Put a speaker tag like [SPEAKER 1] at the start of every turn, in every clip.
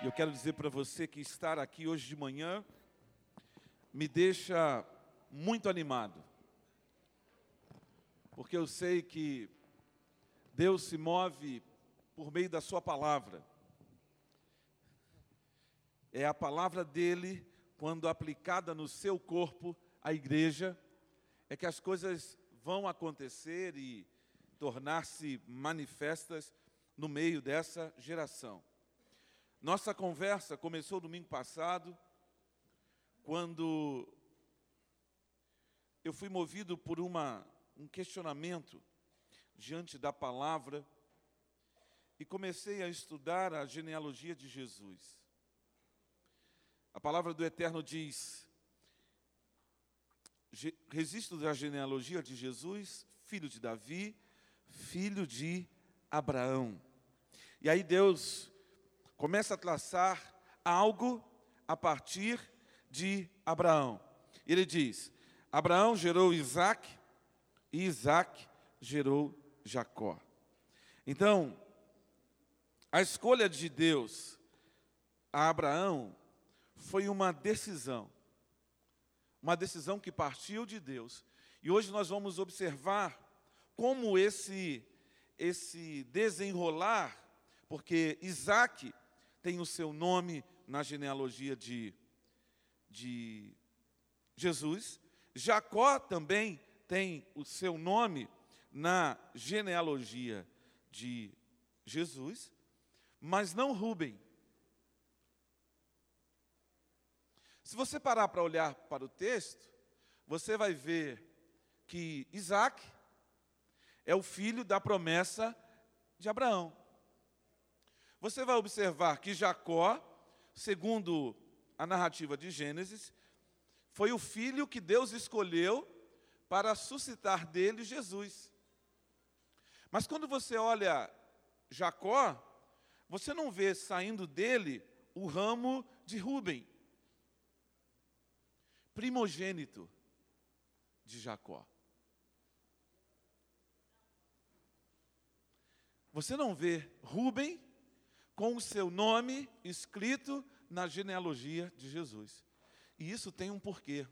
[SPEAKER 1] E eu quero dizer para você que estar aqui hoje de manhã me deixa muito animado. Porque eu sei que Deus se move por meio da Sua palavra. É a palavra dele, quando aplicada no seu corpo, a igreja, é que as coisas vão acontecer e tornar-se manifestas no meio dessa geração. Nossa conversa começou domingo passado, quando eu fui movido por uma, um questionamento diante da palavra e comecei a estudar a genealogia de Jesus. A palavra do Eterno diz: registro da genealogia de Jesus, filho de Davi, filho de Abraão. E aí Deus começa a traçar algo a partir de Abraão. Ele diz: Abraão gerou Isaac e Isaac gerou Jacó. Então, a escolha de Deus a Abraão foi uma decisão, uma decisão que partiu de Deus. E hoje nós vamos observar como esse esse desenrolar, porque Isaac tem o seu nome na genealogia de, de Jesus. Jacó também tem o seu nome na genealogia de Jesus, mas não Rubem. Se você parar para olhar para o texto, você vai ver que Isaac é o filho da promessa de Abraão. Você vai observar que Jacó, segundo a narrativa de Gênesis, foi o filho que Deus escolheu para suscitar dele Jesus. Mas quando você olha Jacó, você não vê saindo dele o ramo de Ruben, primogênito de Jacó. Você não vê Ruben com o seu nome escrito na genealogia de Jesus. E isso tem um porquê.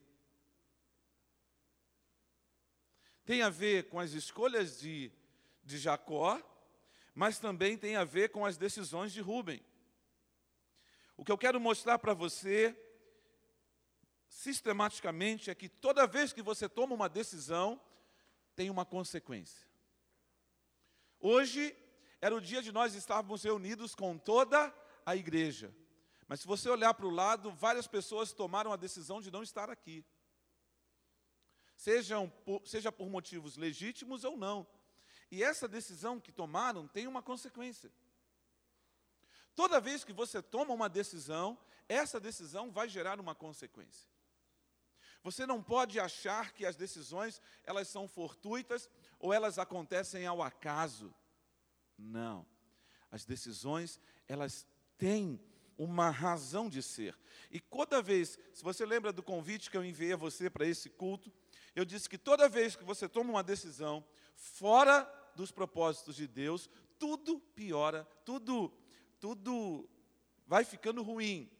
[SPEAKER 1] Tem a ver com as escolhas de, de Jacó, mas também tem a ver com as decisões de Rubem. O que eu quero mostrar para você, sistematicamente, é que toda vez que você toma uma decisão, tem uma consequência. Hoje era o dia de nós estarmos reunidos com toda a igreja. Mas se você olhar para o lado, várias pessoas tomaram a decisão de não estar aqui. Sejam por, seja por motivos legítimos ou não. E essa decisão que tomaram tem uma consequência. Toda vez que você toma uma decisão, essa decisão vai gerar uma consequência. Você não pode achar que as decisões elas são fortuitas ou elas acontecem ao acaso. Não. As decisões, elas têm uma razão de ser. E toda vez, se você lembra do convite que eu enviei a você para esse culto, eu disse que toda vez que você toma uma decisão fora dos propósitos de Deus, tudo piora, tudo, tudo vai ficando ruim.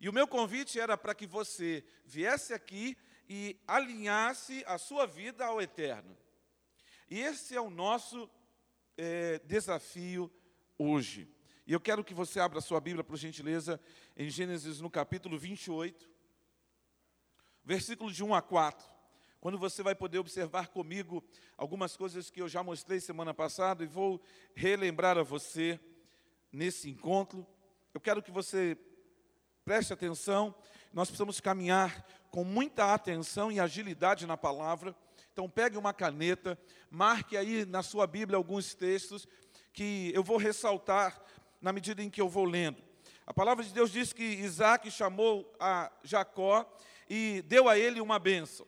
[SPEAKER 1] E o meu convite era para que você viesse aqui e alinhasse a sua vida ao eterno. E esse é o nosso é, desafio hoje. E eu quero que você abra sua Bíblia, por gentileza, em Gênesis no capítulo 28, versículo de 1 a 4. Quando você vai poder observar comigo algumas coisas que eu já mostrei semana passada e vou relembrar a você nesse encontro. Eu quero que você preste atenção. Nós precisamos caminhar com muita atenção e agilidade na palavra então pegue uma caneta, marque aí na sua Bíblia alguns textos que eu vou ressaltar na medida em que eu vou lendo. A palavra de Deus diz que Isaac chamou a Jacó e deu a ele uma bênção,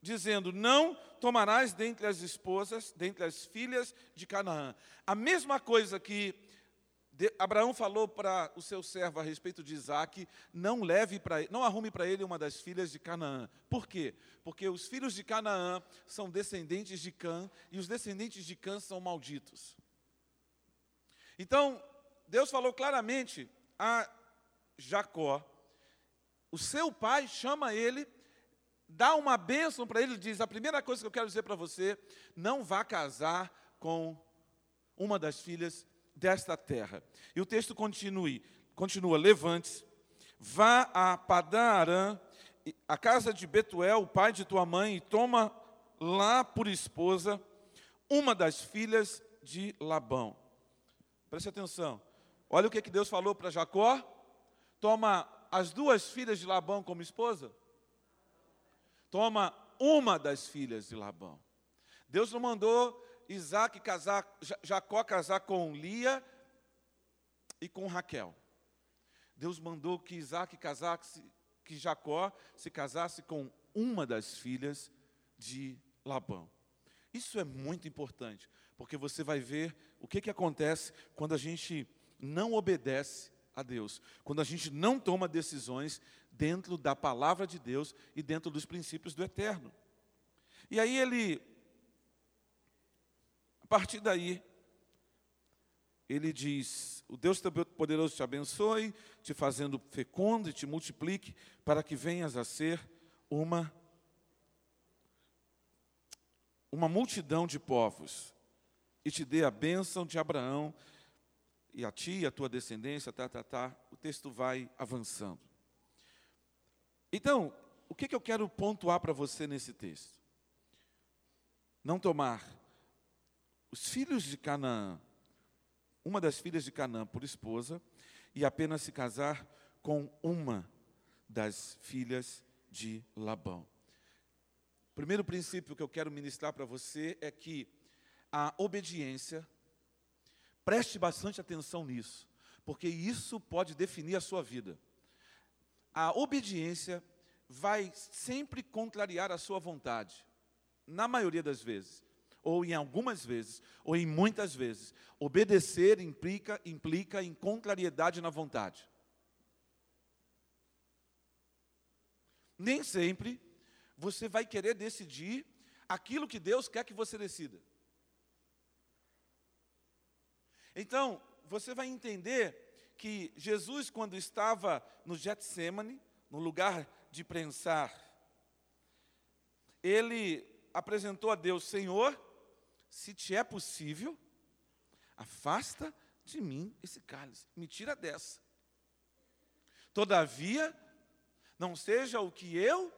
[SPEAKER 1] dizendo: Não tomarás dentre as esposas, dentre as filhas de Canaã. A mesma coisa que Abraão falou para o seu servo a respeito de Isaac, não leve para não arrume para ele uma das filhas de Canaã. Por quê? Porque os filhos de Canaã são descendentes de Cã, e os descendentes de Cã são malditos. Então, Deus falou claramente a Jacó, o seu pai chama ele, dá uma bênção para ele, diz: a primeira coisa que eu quero dizer para você, não vá casar com uma das filhas desta terra. E o texto continue, continua: levante-se, vá a Padã a casa de Betuel, o pai de tua mãe, e toma lá por esposa uma das filhas de Labão. Preste atenção. Olha o que, que Deus falou para Jacó. Toma as duas filhas de Labão como esposa. Toma uma das filhas de Labão. Deus não mandou Isaac casar, Jacó casar com Lia e com Raquel. Deus mandou que Isaac casasse, que Jacó se casasse com uma das filhas de Labão. Isso é muito importante, porque você vai ver o que, que acontece quando a gente não obedece a Deus, quando a gente não toma decisões dentro da palavra de Deus e dentro dos princípios do eterno. E aí ele, partir daí, ele diz: O Deus Todo-Poderoso te abençoe, te fazendo fecundo e te multiplique, para que venhas a ser uma uma multidão de povos e te dê a bênção de Abraão e a ti, a tua descendência, tá, tá, tá. O texto vai avançando. Então, o que, que eu quero pontuar para você nesse texto? Não tomar os filhos de Canaã, uma das filhas de Canaã por esposa, e apenas se casar com uma das filhas de Labão. O primeiro princípio que eu quero ministrar para você é que a obediência, preste bastante atenção nisso, porque isso pode definir a sua vida. A obediência vai sempre contrariar a sua vontade, na maioria das vezes, ou em algumas vezes, ou em muitas vezes. Obedecer implica, implica em contrariedade na vontade. Nem sempre você vai querer decidir aquilo que Deus quer que você decida. Então, você vai entender que Jesus, quando estava no Getsemane, no lugar de prensar, ele apresentou a Deus: Senhor, se te é possível, afasta de mim esse cálice, me tira dessa. Todavia, não seja o que eu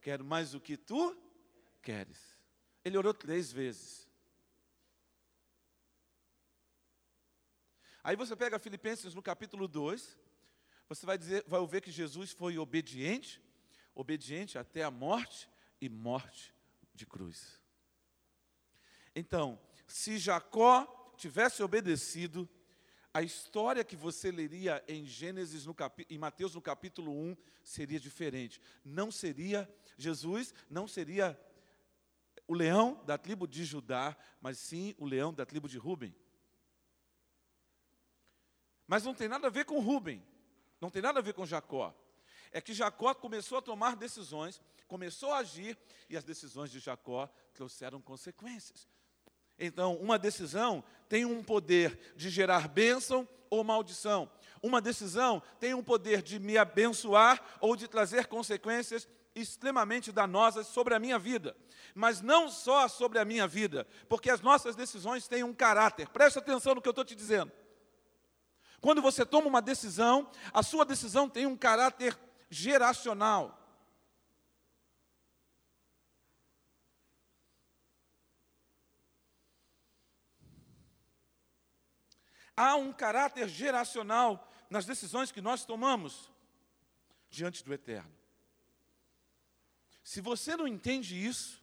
[SPEAKER 1] quero, mas o que tu queres. Ele orou três vezes. Aí você pega Filipenses no capítulo 2, você vai, dizer, vai ver que Jesus foi obediente, obediente até a morte e morte de cruz. Então, se Jacó tivesse obedecido, a história que você leria em Gênesis, no capi, em Mateus no capítulo 1, seria diferente. Não seria, Jesus não seria o leão da tribo de Judá, mas sim o leão da tribo de Ruben. Mas não tem nada a ver com Rubem, não tem nada a ver com Jacó. É que Jacó começou a tomar decisões, começou a agir, e as decisões de Jacó trouxeram consequências. Então, uma decisão tem um poder de gerar bênção ou maldição. Uma decisão tem um poder de me abençoar ou de trazer consequências extremamente danosas sobre a minha vida. Mas não só sobre a minha vida, porque as nossas decisões têm um caráter. Preste atenção no que eu estou te dizendo. Quando você toma uma decisão, a sua decisão tem um caráter geracional. Há um caráter geracional nas decisões que nós tomamos diante do Eterno. Se você não entende isso,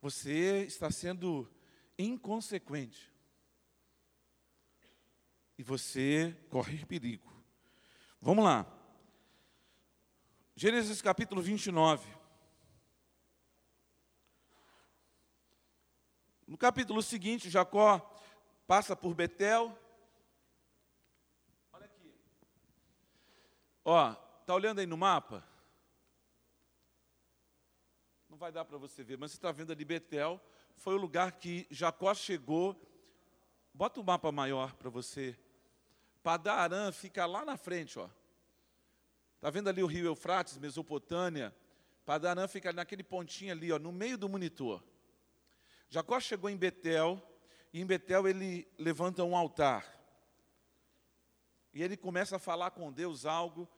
[SPEAKER 1] você está sendo inconsequente e você corre perigo. Vamos lá. Gênesis capítulo 29. No capítulo seguinte, Jacó passa por Betel. Olha aqui. Ó, tá olhando aí no mapa? Não vai dar para você ver, mas você está vendo ali Betel. Foi o lugar que Jacó chegou. Bota o mapa maior para você Padarã fica lá na frente, ó. Está vendo ali o rio Eufrates, Mesopotâmia? Padarã fica naquele pontinho ali, ó, no meio do monitor. Jacó chegou em Betel, e em Betel ele levanta um altar. E ele começa a falar com Deus algo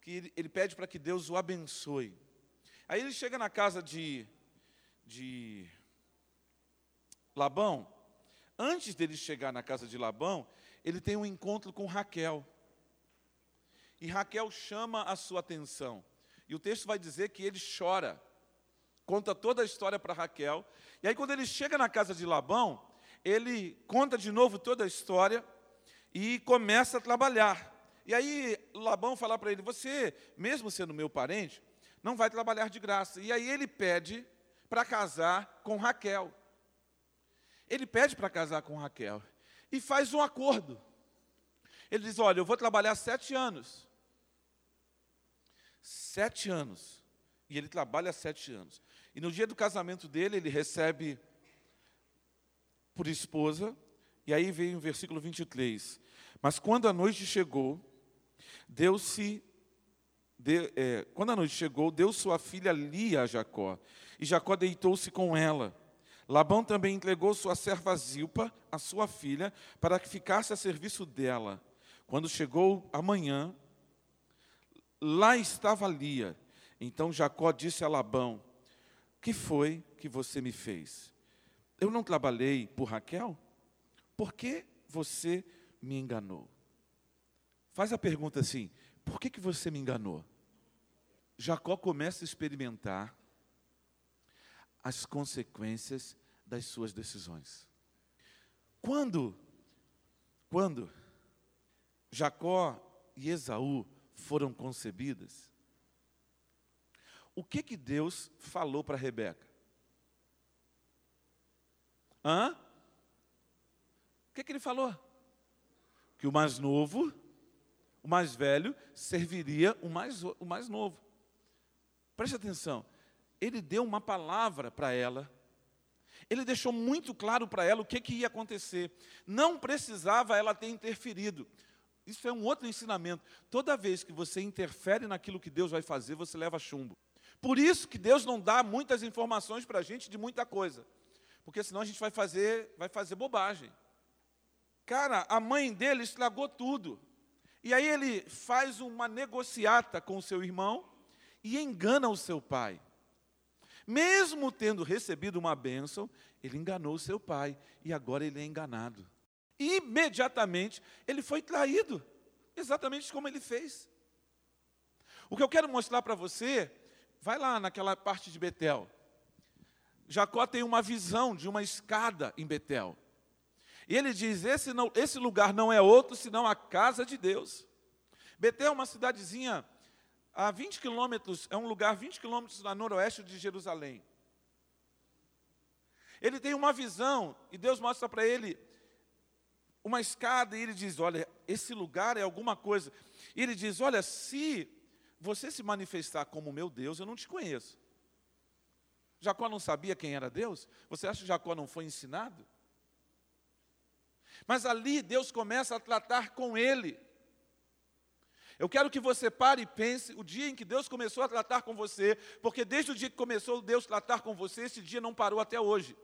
[SPEAKER 1] que ele, ele pede para que Deus o abençoe. Aí ele chega na casa de, de Labão. Antes dele chegar na casa de Labão, ele tem um encontro com Raquel. E Raquel chama a sua atenção. E o texto vai dizer que ele chora. Conta toda a história para Raquel. E aí, quando ele chega na casa de Labão, ele conta de novo toda a história e começa a trabalhar. E aí Labão fala para ele: Você, mesmo sendo meu parente, não vai trabalhar de graça. E aí ele pede para casar com Raquel. Ele pede para casar com Raquel e faz um acordo. Ele diz: Olha, eu vou trabalhar sete anos. Sete anos. E ele trabalha sete anos. E no dia do casamento dele, ele recebe por esposa. E aí vem o versículo 23. Mas quando a noite chegou, Deus se. De, é, quando a noite chegou, deu sua filha Lia a Jacó. E Jacó deitou-se com ela. Labão também entregou sua serva Zilpa, a sua filha, para que ficasse a serviço dela. Quando chegou a manhã, lá estava Lia. Então Jacó disse a Labão: Que foi que você me fez? Eu não trabalhei por Raquel? Por que você me enganou? Faz a pergunta assim: por que, que você me enganou? Jacó começa a experimentar as consequências das suas decisões. Quando, quando Jacó e Esaú foram concebidas, o que que Deus falou para Rebeca? Hã? O que, que ele falou? Que o mais novo, o mais velho, serviria o mais, o mais novo. Preste atenção. Ele deu uma palavra para ela. Ele deixou muito claro para ela o que, que ia acontecer. Não precisava ela ter interferido. Isso é um outro ensinamento. Toda vez que você interfere naquilo que Deus vai fazer, você leva chumbo. Por isso que Deus não dá muitas informações para a gente de muita coisa porque senão a gente vai fazer, vai fazer bobagem. Cara, a mãe dele estragou tudo. E aí ele faz uma negociata com o seu irmão e engana o seu pai. Mesmo tendo recebido uma bênção, ele enganou o seu pai e agora ele é enganado. Imediatamente ele foi traído, exatamente como ele fez. O que eu quero mostrar para você, vai lá naquela parte de Betel. Jacó tem uma visão de uma escada em Betel. E ele diz: esse, não, esse lugar não é outro senão a casa de Deus. Betel é uma cidadezinha a 20 quilômetros, é um lugar 20 quilômetros a noroeste de Jerusalém. Ele tem uma visão e Deus mostra para ele uma escada e ele diz: Olha, esse lugar é alguma coisa. E ele diz: Olha, se você se manifestar como meu Deus, eu não te conheço. Jacó não sabia quem era Deus? Você acha que Jacó não foi ensinado? Mas ali Deus começa a tratar com ele. Eu quero que você pare e pense o dia em que Deus começou a tratar com você, porque desde o dia que começou Deus a tratar com você, esse dia não parou até hoje.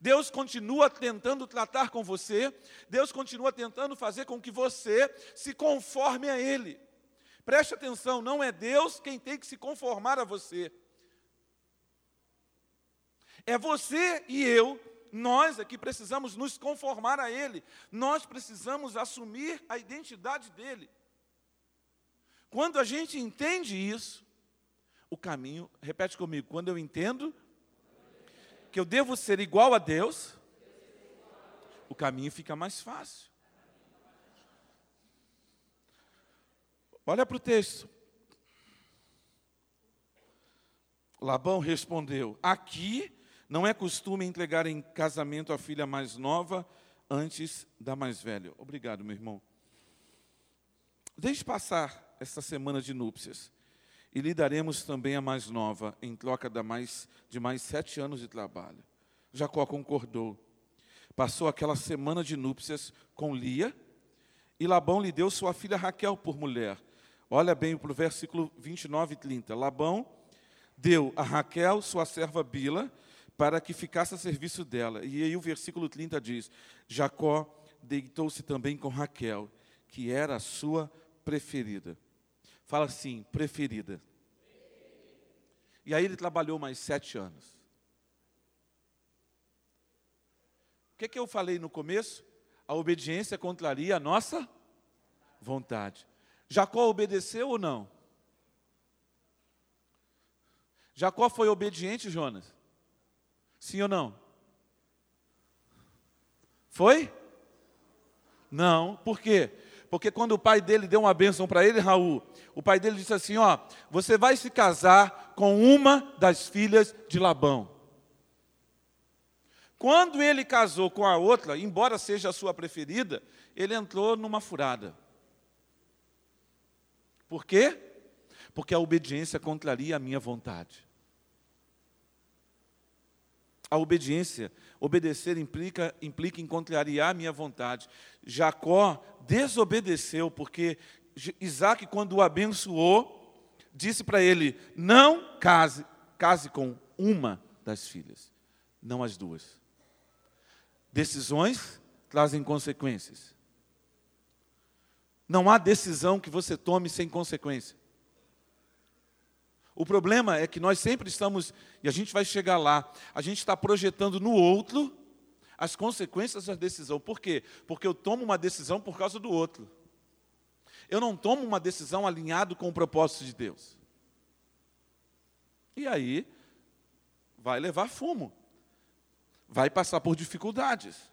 [SPEAKER 1] Deus continua tentando tratar com você, Deus continua tentando fazer com que você se conforme a Ele. Preste atenção, não é Deus quem tem que se conformar a você. É você e eu, nós aqui precisamos nos conformar a Ele, nós precisamos assumir a identidade dEle. Quando a gente entende isso, o caminho, repete comigo, quando eu entendo que eu devo ser igual a Deus, o caminho fica mais fácil. Olha para o texto. Labão respondeu: Aqui não é costume entregar em casamento a filha mais nova antes da mais velha. Obrigado, meu irmão. Deixe passar esta semana de núpcias e lhe daremos também a mais nova em troca de mais, de mais sete anos de trabalho. Jacó concordou. Passou aquela semana de núpcias com Lia e Labão lhe deu sua filha Raquel por mulher. Olha bem para o versículo 29 e 30. Labão deu a Raquel, sua serva Bila, para que ficasse a serviço dela. E aí o versículo 30 diz: Jacó deitou-se também com Raquel, que era a sua preferida. Fala assim, preferida. E aí ele trabalhou mais sete anos. O que, que eu falei no começo? A obediência contraria a nossa vontade. Jacó obedeceu ou não? Jacó foi obediente, Jonas? Sim ou não? Foi? Não. Por quê? Porque quando o pai dele deu uma bênção para ele, Raul, o pai dele disse assim: Ó, você vai se casar com uma das filhas de Labão. Quando ele casou com a outra, embora seja a sua preferida, ele entrou numa furada. Por quê? Porque a obediência contraria a minha vontade. A obediência, obedecer implica, implica em contrariar a minha vontade. Jacó desobedeceu, porque Isaac, quando o abençoou, disse para ele: não case, case com uma das filhas, não as duas. Decisões trazem consequências. Não há decisão que você tome sem consequência. O problema é que nós sempre estamos, e a gente vai chegar lá, a gente está projetando no outro as consequências da decisão. Por quê? Porque eu tomo uma decisão por causa do outro. Eu não tomo uma decisão alinhado com o propósito de Deus. E aí, vai levar fumo. Vai passar por dificuldades.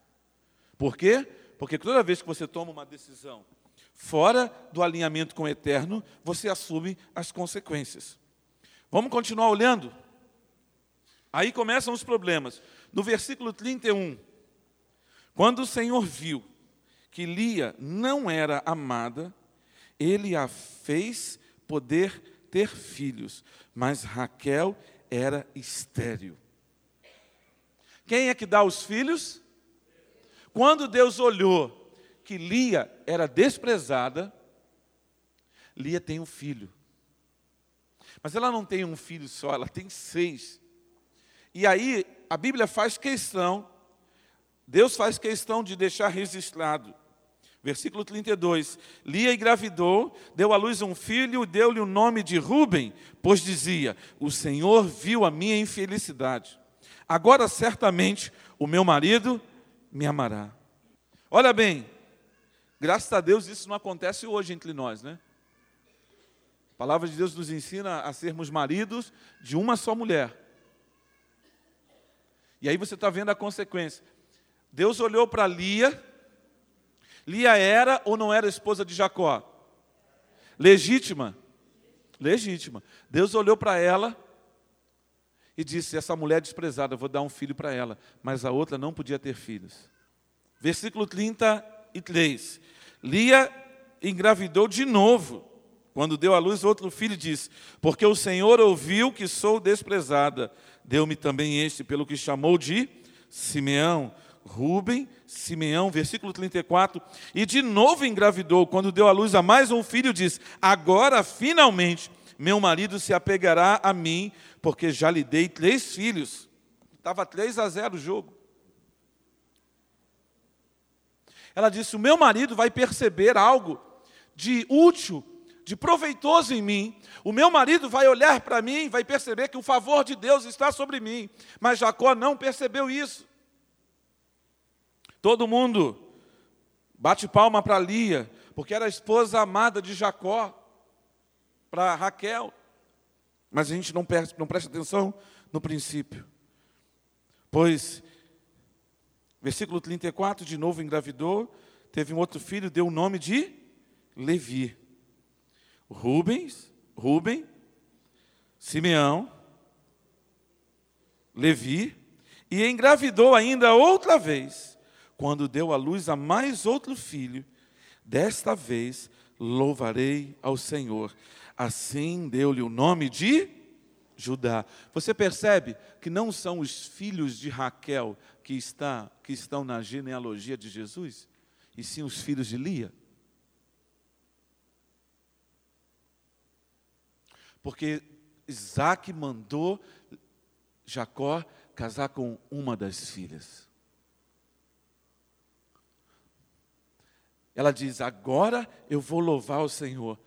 [SPEAKER 1] Por quê? Porque toda vez que você toma uma decisão fora do alinhamento com o eterno, você assume as consequências. Vamos continuar olhando? Aí começam os problemas. No versículo 31, quando o Senhor viu que Lia não era amada, ele a fez poder ter filhos, mas Raquel era estéril. Quem é que dá os filhos? Quando Deus olhou que Lia era desprezada, Lia tem um filho. Mas ela não tem um filho só, ela tem seis. E aí a Bíblia faz questão, Deus faz questão de deixar registrado. Versículo 32: Lia engravidou, deu à luz um filho, deu-lhe o nome de Ruben, pois dizia: O Senhor viu a minha infelicidade. Agora certamente o meu marido me amará. Olha bem, graças a Deus isso não acontece hoje entre nós, né? A palavra de Deus nos ensina a sermos maridos de uma só mulher. E aí você está vendo a consequência. Deus olhou para Lia. Lia era ou não era esposa de Jacó? Legítima. Legítima. Deus olhou para ela e disse: Essa mulher é desprezada, vou dar um filho para ela. Mas a outra não podia ter filhos. Versículo 33. Lia engravidou de novo quando deu à luz outro filho, disse: Porque o Senhor ouviu que sou desprezada, deu-me também este, pelo que chamou de Simeão. Rubem, Simeão, versículo 34, e de novo engravidou, quando deu à luz a mais um filho, diz: Agora finalmente meu marido se apegará a mim, porque já lhe dei três filhos. Estava 3 a 0 o jogo. Ela disse: O meu marido vai perceber algo de útil de proveitoso em mim, o meu marido vai olhar para mim e vai perceber que o favor de Deus está sobre mim. Mas Jacó não percebeu isso. Todo mundo bate palma para Lia, porque era a esposa amada de Jacó, para Raquel. Mas a gente não, presta, não presta atenção no princípio. Pois, versículo 34, de novo engravidou, teve um outro filho, deu o nome de Levi. Rubens, Rubem, Simeão, Levi, e engravidou ainda outra vez, quando deu à luz a mais outro filho. Desta vez louvarei ao Senhor. Assim deu-lhe o nome de Judá. Você percebe que não são os filhos de Raquel que, está, que estão na genealogia de Jesus, e sim os filhos de Lia? Porque Isaac mandou Jacó casar com uma das filhas. Ela diz: Agora eu vou louvar o Senhor.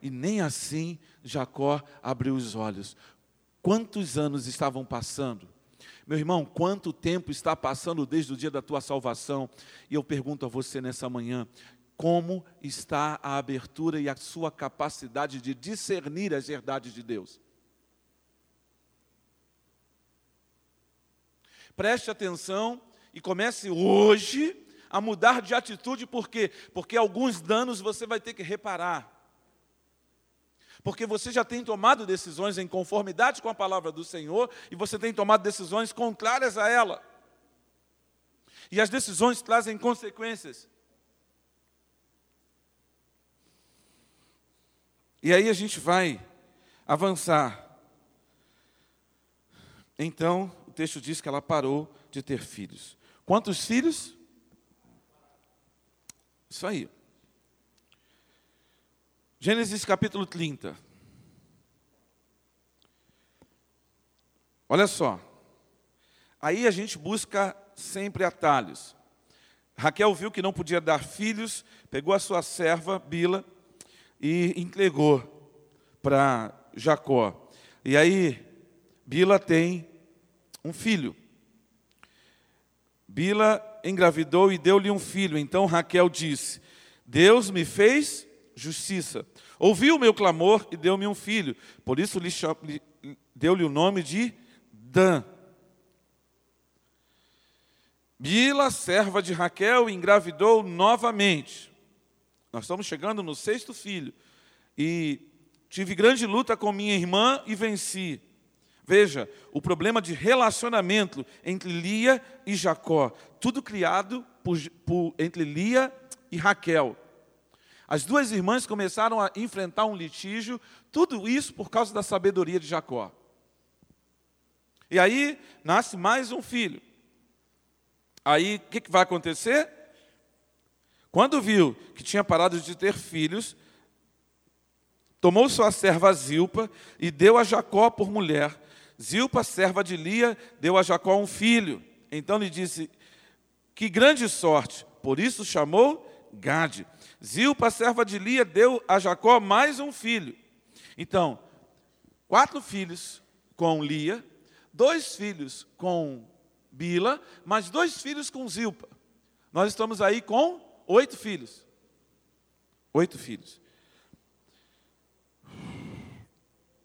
[SPEAKER 1] E nem assim Jacó abriu os olhos. Quantos anos estavam passando? Meu irmão, quanto tempo está passando desde o dia da tua salvação? E eu pergunto a você nessa manhã: como está a abertura e a sua capacidade de discernir as verdades de Deus? Preste atenção e comece hoje a mudar de atitude, por quê? Porque alguns danos você vai ter que reparar. Porque você já tem tomado decisões em conformidade com a palavra do Senhor e você tem tomado decisões contrárias a ela. E as decisões trazem consequências. E aí a gente vai avançar. Então, o texto diz que ela parou de ter filhos. Quantos filhos? Isso aí. Gênesis capítulo 30. Olha só. Aí a gente busca sempre atalhos. Raquel viu que não podia dar filhos, pegou a sua serva, Bila, e entregou para Jacó. E aí, Bila tem um filho. Bila engravidou e deu-lhe um filho. Então Raquel disse: Deus me fez justiça. Ouviu o meu clamor e deu-me um filho. Por isso lhe deu-lhe o nome de Dan. Bila, serva de Raquel, engravidou novamente. Nós estamos chegando no sexto filho. E tive grande luta com minha irmã e venci. Veja, o problema de relacionamento entre Lia e Jacó, tudo criado por, por, entre Lia e Raquel. As duas irmãs começaram a enfrentar um litígio, tudo isso por causa da sabedoria de Jacó. E aí nasce mais um filho. Aí o que, que vai acontecer? Quando viu que tinha parado de ter filhos, tomou sua serva Zilpa e deu a Jacó por mulher. Zilpa, serva de Lia, deu a Jacó um filho. Então lhe disse: Que grande sorte! Por isso chamou Gade. Zilpa, serva de Lia, deu a Jacó mais um filho. Então, quatro filhos com Lia, dois filhos com Bila, mais dois filhos com Zilpa. Nós estamos aí com oito filhos. Oito filhos.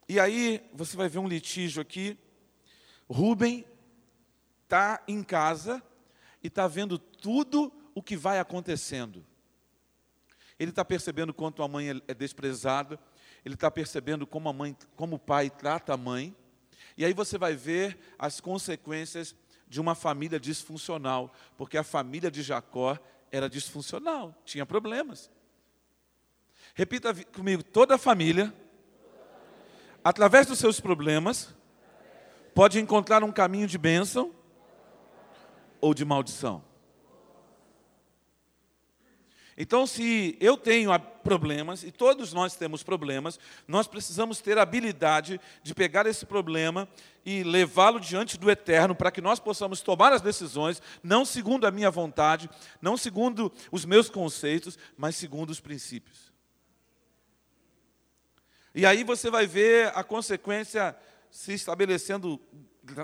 [SPEAKER 1] E aí você vai ver um litígio aqui. Rubem está em casa e está vendo tudo o que vai acontecendo. Ele está percebendo quanto a mãe é, é desprezada, ele está percebendo como a mãe, como o pai trata a mãe. E aí você vai ver as consequências de uma família disfuncional, porque a família de Jacó era disfuncional, tinha problemas. Repita comigo, toda família através dos seus problemas, pode encontrar um caminho de bênção ou de maldição. Então, se eu tenho problemas, e todos nós temos problemas, nós precisamos ter a habilidade de pegar esse problema e levá-lo diante do Eterno, para que nós possamos tomar as decisões, não segundo a minha vontade, não segundo os meus conceitos, mas segundo os princípios. E aí você vai ver a consequência se estabelecendo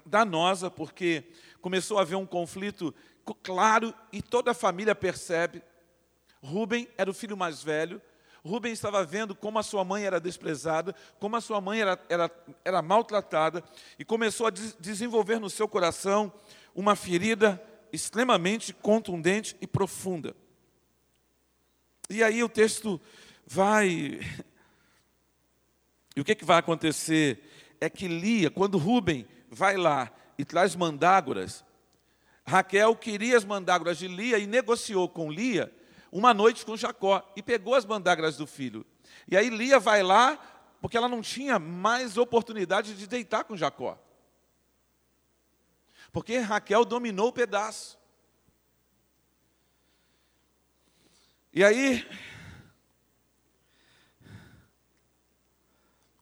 [SPEAKER 1] danosa, porque começou a haver um conflito claro e toda a família percebe. Rubem era o filho mais velho. Rubem estava vendo como a sua mãe era desprezada, como a sua mãe era, era, era maltratada, e começou a des desenvolver no seu coração uma ferida extremamente contundente e profunda. E aí o texto vai e o que, que vai acontecer? É que Lia, quando Rubem vai lá e traz mandágoras, Raquel queria as mandágoras de Lia e negociou com Lia uma noite com Jacó e pegou as mandágoras do filho. E aí Lia vai lá, porque ela não tinha mais oportunidade de deitar com Jacó. Porque Raquel dominou o pedaço. E aí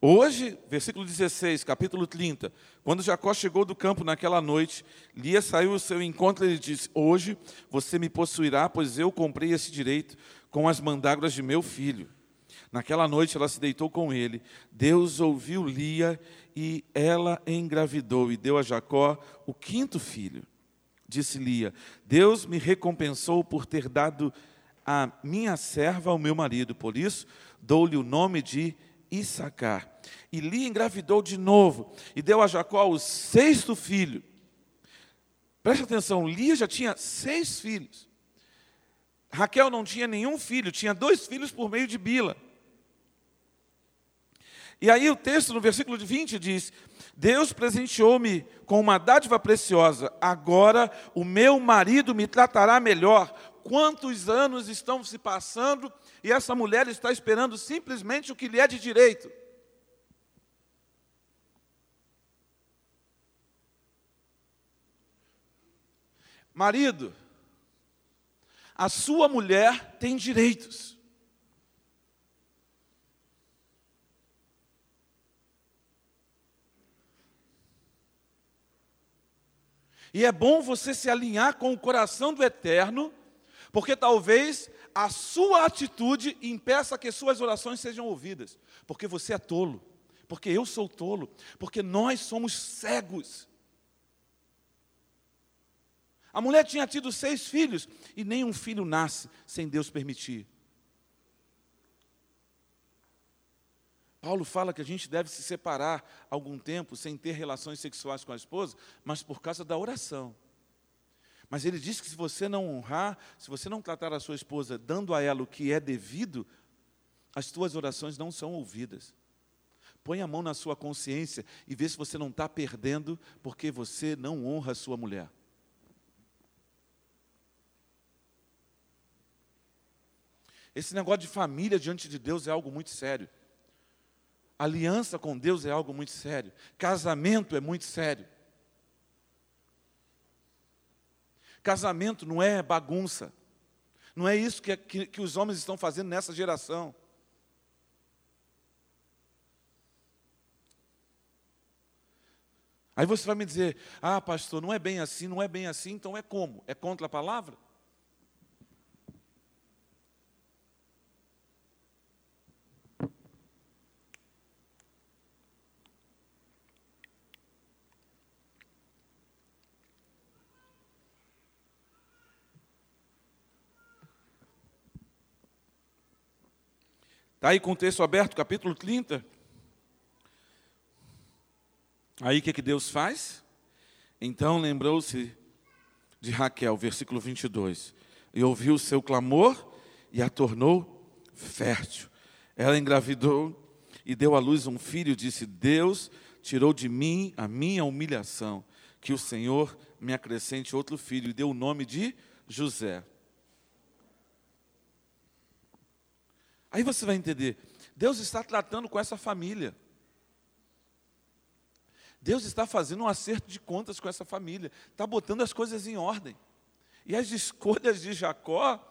[SPEAKER 1] Hoje, versículo 16, capítulo 30. Quando Jacó chegou do campo naquela noite, Lia saiu ao seu encontro e lhe disse: Hoje você me possuirá, pois eu comprei esse direito com as mandrágoras de meu filho. Naquela noite ela se deitou com ele. Deus ouviu Lia e ela engravidou e deu a Jacó o quinto filho. Disse Lia: Deus me recompensou por ter dado a minha serva ao meu marido, por isso dou-lhe o nome de Issacar. E Lia engravidou de novo e deu a Jacó o sexto filho. Preste atenção, Lia já tinha seis filhos. Raquel não tinha nenhum filho, tinha dois filhos por meio de Bila. E aí o texto no versículo 20 diz: Deus presenteou-me com uma dádiva preciosa, agora o meu marido me tratará melhor. Quantos anos estão se passando e essa mulher está esperando simplesmente o que lhe é de direito? Marido, a sua mulher tem direitos. E é bom você se alinhar com o coração do eterno, porque talvez a sua atitude impeça que suas orações sejam ouvidas, porque você é tolo, porque eu sou tolo, porque nós somos cegos. A mulher tinha tido seis filhos e nenhum filho nasce sem Deus permitir. Paulo fala que a gente deve se separar algum tempo sem ter relações sexuais com a esposa, mas por causa da oração. Mas ele diz que se você não honrar, se você não tratar a sua esposa dando a ela o que é devido, as suas orações não são ouvidas. Põe a mão na sua consciência e vê se você não está perdendo porque você não honra a sua mulher. Esse negócio de família diante de Deus é algo muito sério. Aliança com Deus é algo muito sério. Casamento é muito sério. Casamento não é bagunça. Não é isso que, que, que os homens estão fazendo nessa geração. Aí você vai me dizer: ah, pastor, não é bem assim, não é bem assim, então é como? É contra a palavra? Está aí com o texto aberto, capítulo 30. Aí o que, que Deus faz? Então lembrou-se de Raquel, versículo 22. E ouviu o seu clamor e a tornou fértil. Ela engravidou e deu à luz um filho e disse: Deus tirou de mim a minha humilhação, que o Senhor me acrescente outro filho, e deu o nome de José. Aí você vai entender, Deus está tratando com essa família. Deus está fazendo um acerto de contas com essa família, está botando as coisas em ordem. E as escolhas de Jacó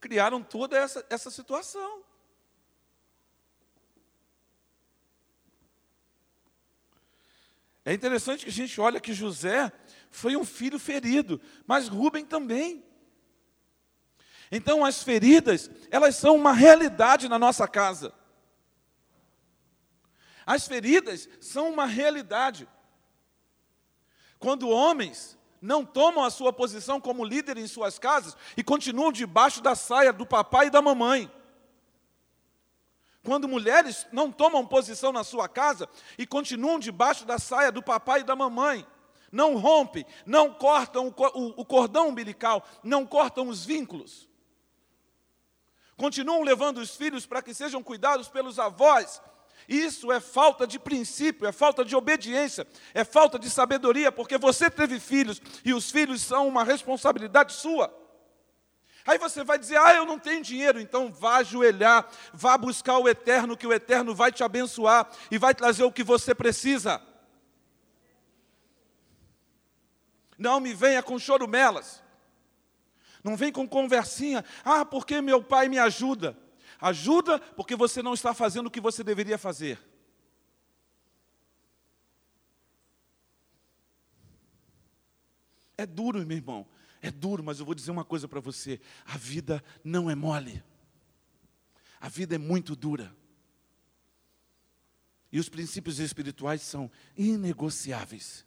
[SPEAKER 1] criaram toda essa, essa situação. É interessante que a gente olha que José foi um filho ferido, mas Rubem também. Então, as feridas, elas são uma realidade na nossa casa. As feridas são uma realidade. Quando homens não tomam a sua posição como líder em suas casas e continuam debaixo da saia do papai e da mamãe. Quando mulheres não tomam posição na sua casa e continuam debaixo da saia do papai e da mamãe. Não rompem, não cortam o cordão umbilical, não cortam os vínculos continuam levando os filhos para que sejam cuidados pelos avós. Isso é falta de princípio, é falta de obediência, é falta de sabedoria, porque você teve filhos e os filhos são uma responsabilidade sua. Aí você vai dizer: Ah, eu não tenho dinheiro, então vá ajoelhar, vá buscar o eterno, que o eterno vai te abençoar e vai trazer o que você precisa. Não me venha com chorumelas. Não vem com conversinha. Ah, porque meu pai me ajuda. Ajuda porque você não está fazendo o que você deveria fazer. É duro, meu irmão. É duro, mas eu vou dizer uma coisa para você: a vida não é mole. A vida é muito dura. E os princípios espirituais são inegociáveis.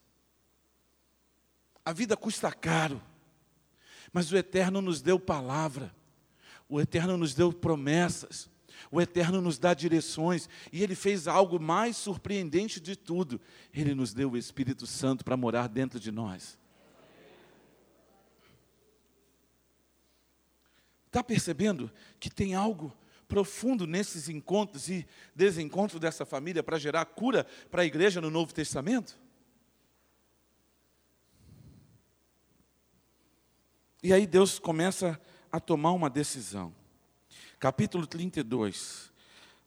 [SPEAKER 1] A vida custa caro mas o Eterno nos deu palavra, o Eterno nos deu promessas, o Eterno nos dá direções, e Ele fez algo mais surpreendente de tudo: Ele nos deu o Espírito Santo para morar dentro de nós. Está percebendo que tem algo profundo nesses encontros e desencontros dessa família para gerar cura para a igreja no Novo Testamento? E aí Deus começa a tomar uma decisão. Capítulo 32.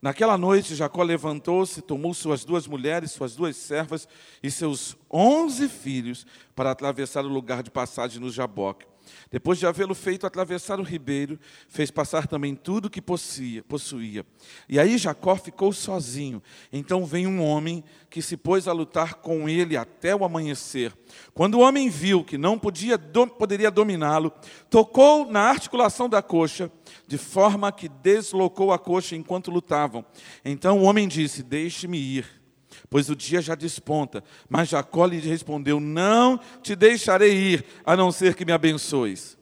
[SPEAKER 1] Naquela noite, Jacó levantou-se, tomou suas duas mulheres, suas duas servas e seus onze filhos para atravessar o lugar de passagem no Jaboque. Depois de havê-lo feito atravessar o ribeiro, fez passar também tudo que possuía. E aí Jacó ficou sozinho. Então vem um homem que se pôs a lutar com ele até o amanhecer. Quando o homem viu que não podia, poderia dominá-lo, tocou na articulação da coxa, de forma que deslocou a coxa enquanto lutavam. Então o homem disse: Deixe-me ir pois o dia já desponta. Mas Jacó lhe respondeu: Não te deixarei ir, a não ser que me abençoes.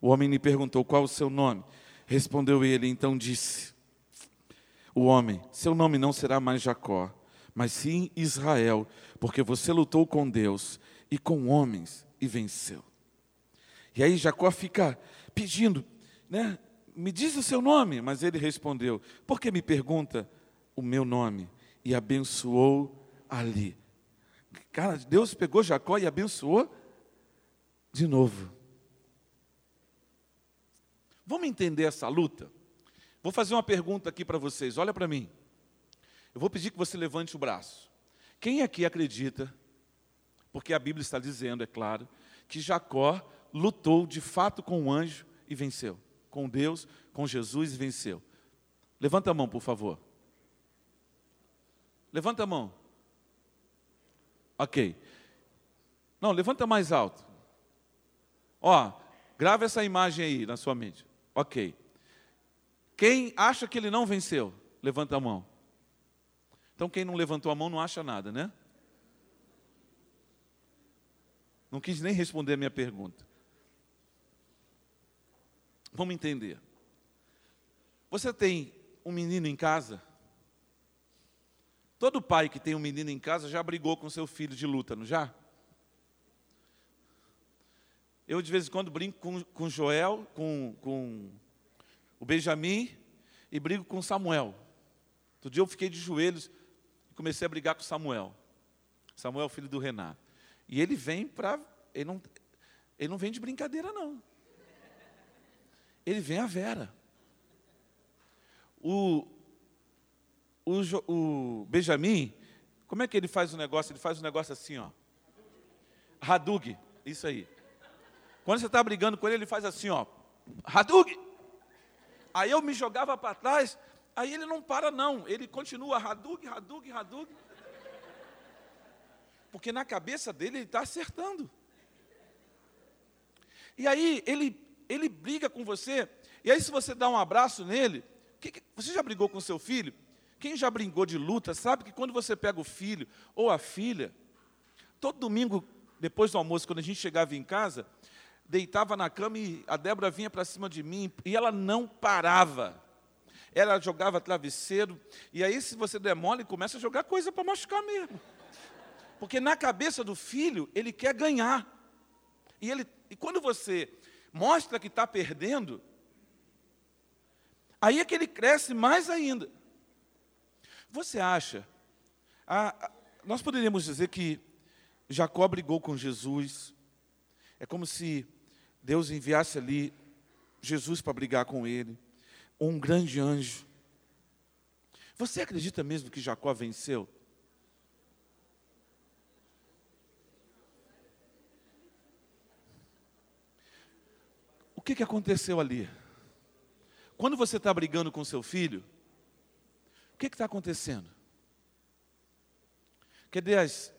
[SPEAKER 1] O homem lhe perguntou: Qual o seu nome? Respondeu ele, então disse: O homem, seu nome não será mais Jacó, mas sim Israel, porque você lutou com Deus e com homens e venceu. E aí Jacó fica pedindo, né? Me diz o seu nome, mas ele respondeu: Por que me pergunta o meu nome? E abençoou ali. Cara, Deus pegou Jacó e abençoou de novo. Vamos entender essa luta? Vou fazer uma pergunta aqui para vocês, olha para mim. Eu vou pedir que você levante o braço. Quem aqui acredita, porque a Bíblia está dizendo, é claro, que Jacó lutou de fato com o anjo e venceu? Com Deus, com Jesus e venceu. Levanta a mão, por favor. Levanta a mão. Ok. Não, levanta mais alto. Ó, grava essa imagem aí na sua mente. Ok. Quem acha que ele não venceu? Levanta a mão. Então, quem não levantou a mão não acha nada, né? Não quis nem responder a minha pergunta. Vamos entender. Você tem um menino em casa Todo pai que tem um menino em casa já brigou com seu filho de luta, não já? Eu, de vez em quando, brinco com, com Joel, com, com o Benjamin e brigo com Samuel. Outro dia eu fiquei de joelhos e comecei a brigar com Samuel. Samuel, filho do Renato. E ele vem para. Ele não, ele não vem de brincadeira, não. Ele vem a Vera. O, o, o Benjamin, como é que ele faz o negócio? Ele faz o negócio assim, ó. Hadug, isso aí. Quando você está brigando com ele, ele faz assim, ó. Hadug. Aí eu me jogava para trás, aí ele não para não, ele continua Hadug, Hadug, Hadug. Porque na cabeça dele ele está acertando. E aí ele, ele briga com você, e aí se você dá um abraço nele, que, que, você já brigou com seu filho? Quem já brincou de luta sabe que quando você pega o filho ou a filha, todo domingo, depois do almoço, quando a gente chegava em casa, deitava na cama e a Débora vinha para cima de mim e ela não parava. Ela jogava travesseiro, e aí, se você demole, começa a jogar coisa para machucar mesmo. Porque na cabeça do filho, ele quer ganhar. E, ele, e quando você mostra que está perdendo, aí é que ele cresce mais ainda. Você acha? nós poderíamos dizer que Jacó brigou com Jesus. É como se Deus enviasse ali Jesus para brigar com ele, ou um grande anjo. Você acredita mesmo que Jacó venceu? O que, que aconteceu ali? Quando você está brigando com seu filho, o que está acontecendo? Cadê as,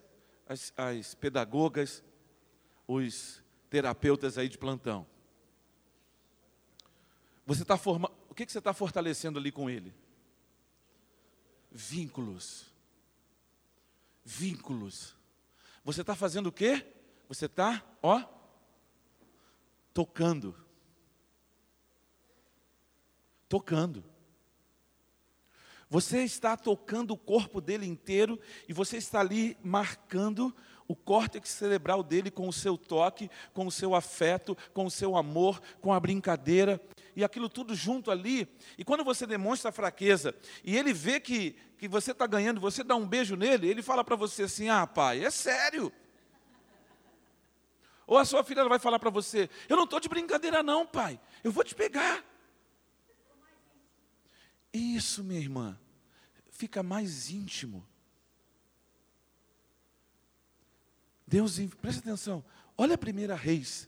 [SPEAKER 1] as, as pedagogas, os terapeutas aí de plantão. Você está formando. O que, que você está fortalecendo ali com ele? Vínculos. Vínculos. Você está fazendo o quê? Você está, ó, tocando. Tocando. Você está tocando o corpo dele inteiro e você está ali marcando o córtex cerebral dele com o seu toque, com o seu afeto, com o seu amor, com a brincadeira, e aquilo tudo junto ali. E quando você demonstra fraqueza e ele vê que, que você está ganhando, você dá um beijo nele, ele fala para você assim: Ah, pai, é sério. Ou a sua filha vai falar para você: Eu não estou de brincadeira, não, pai, eu vou te pegar. Isso, minha irmã, fica mais íntimo. Deus, presta atenção, olha a primeira reis.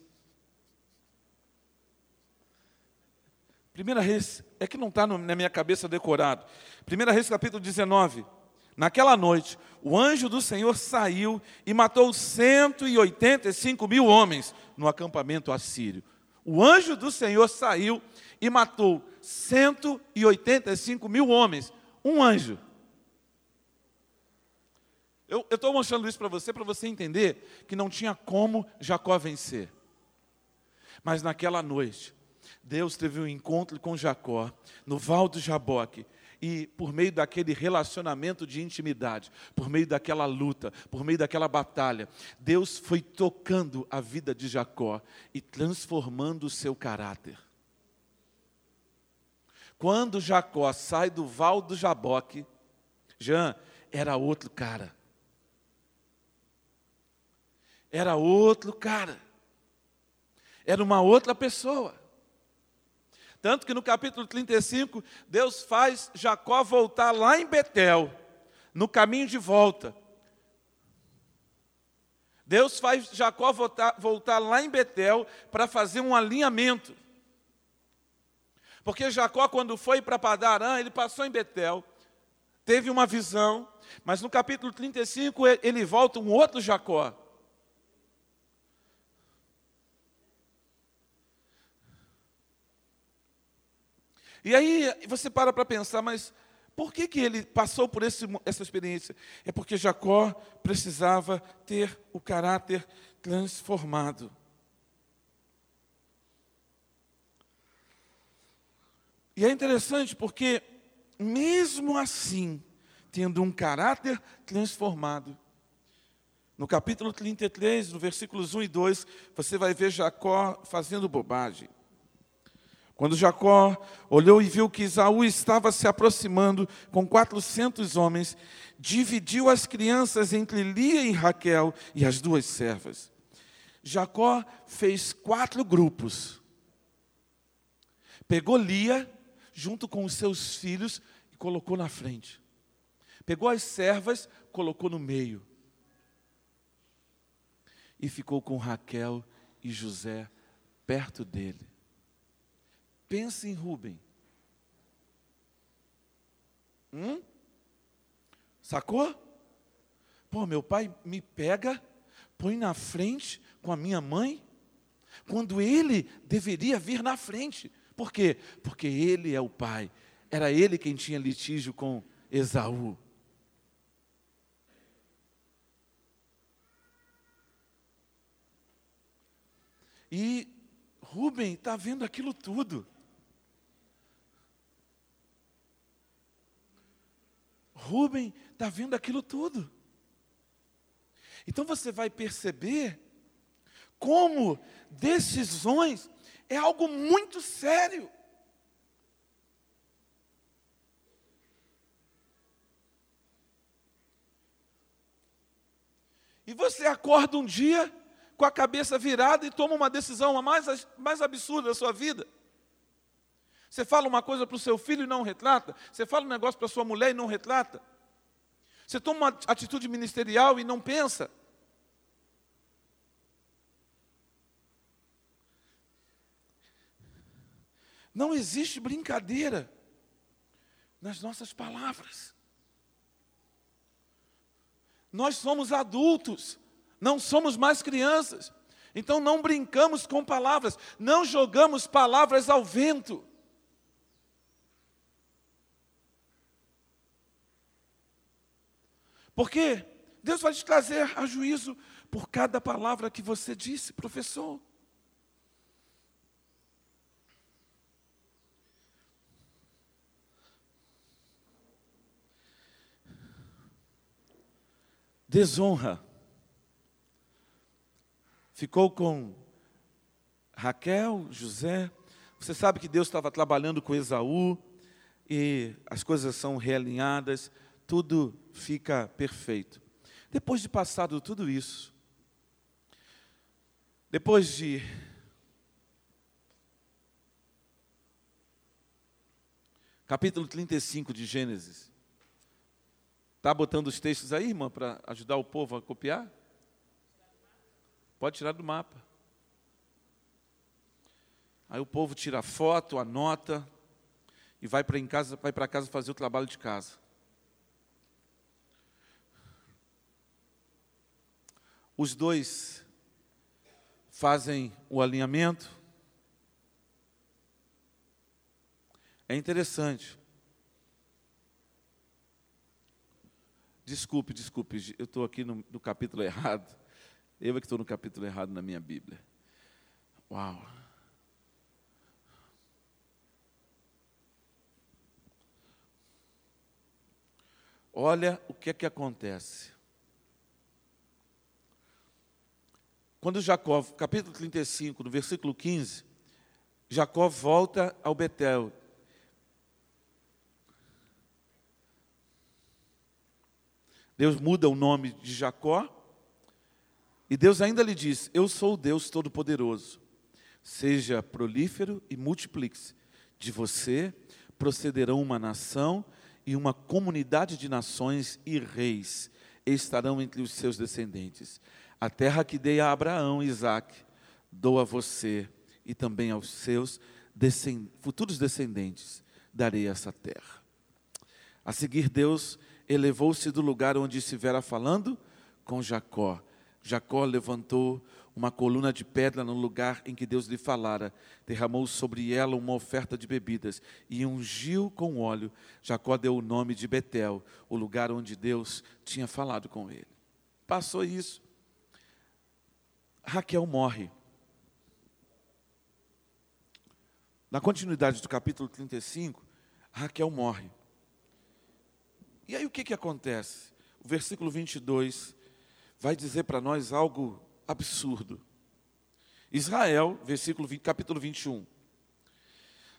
[SPEAKER 1] Primeira reis, é que não está na minha cabeça decorado. Primeira reis, capítulo 19. Naquela noite, o anjo do Senhor saiu e matou 185 mil homens no acampamento assírio. O anjo do Senhor saiu e matou 185 mil homens. Um anjo. Eu estou mostrando isso para você, para você entender que não tinha como Jacó vencer. Mas naquela noite, Deus teve um encontro com Jacó, no Val do Jaboque, e por meio daquele relacionamento de intimidade, por meio daquela luta, por meio daquela batalha, Deus foi tocando a vida de Jacó e transformando o seu caráter. Quando Jacó sai do Val do Jaboque, Jean era outro cara era outro cara, era uma outra pessoa. Tanto que no capítulo 35, Deus faz Jacó voltar lá em Betel, no caminho de volta. Deus faz Jacó voltar, voltar lá em Betel para fazer um alinhamento. Porque Jacó, quando foi para Padarã, ele passou em Betel, teve uma visão, mas no capítulo 35 ele volta um outro Jacó. E aí você para para pensar, mas por que, que ele passou por esse, essa experiência? É porque Jacó precisava ter o caráter transformado. E é interessante porque, mesmo assim, tendo um caráter transformado, no capítulo 33, no versículos 1 e 2, você vai ver Jacó fazendo bobagem. Quando Jacó olhou e viu que Isaú estava se aproximando com quatrocentos homens, dividiu as crianças entre Lia e Raquel e as duas servas. Jacó fez quatro grupos. Pegou Lia, junto com os seus filhos, e colocou na frente. Pegou as servas, colocou no meio. E ficou com Raquel e José perto dele. Pense em Rubem. Hum? Sacou? Pô, meu pai me pega, põe na frente com a minha mãe, quando ele deveria vir na frente. Por quê? Porque ele é o pai. Era ele quem tinha litígio com Esaú. E Rubem está vendo aquilo tudo. Rubem está vendo aquilo tudo. Então você vai perceber como decisões é algo muito sério. E você acorda um dia com a cabeça virada e toma uma decisão a mais, mais absurda da sua vida. Você fala uma coisa para o seu filho e não retrata. Você fala um negócio para sua mulher e não retrata. Você toma uma atitude ministerial e não pensa. Não existe brincadeira nas nossas palavras. Nós somos adultos, não somos mais crianças. Então não brincamos com palavras, não jogamos palavras ao vento. Porque Deus vai te trazer a juízo por cada palavra que você disse, professor. Desonra. Ficou com Raquel, José. Você sabe que Deus estava trabalhando com Esaú e as coisas são realinhadas, tudo fica perfeito. Depois de passado tudo isso, depois de capítulo 35 de Gênesis, Está botando os textos aí, irmã, para ajudar o povo a copiar? Pode tirar do mapa. Aí o povo tira a foto, anota e vai para casa, vai para casa fazer o trabalho de casa. Os dois fazem o alinhamento. É interessante. Desculpe, desculpe, eu estou aqui no, no, capítulo errado. Eu é que estou no capítulo errado na minha Bíblia. Uau. Olha o que é que acontece. Quando Jacó, capítulo 35, no versículo 15, Jacó volta ao Betel, Deus muda o nome de Jacó. E Deus ainda lhe diz: Eu sou o Deus Todo-Poderoso. Seja prolífero e multiplique-se. De você procederão uma nação e uma comunidade de nações e reis estarão entre os seus descendentes. A terra que dei a Abraão e Isaac, dou a você e também aos seus descend futuros descendentes, darei essa terra. A seguir, Deus elevou-se do lugar onde estivera falando com Jacó. Jacó levantou uma coluna de pedra no lugar em que Deus lhe falara, derramou sobre ela uma oferta de bebidas e ungiu com óleo. Jacó deu o nome de Betel, o lugar onde Deus tinha falado com ele. Passou isso. Raquel morre. Na continuidade do capítulo 35, Raquel morre. E aí o que, que acontece? O versículo 22 vai dizer para nós algo absurdo. Israel, versículo 20, capítulo 21.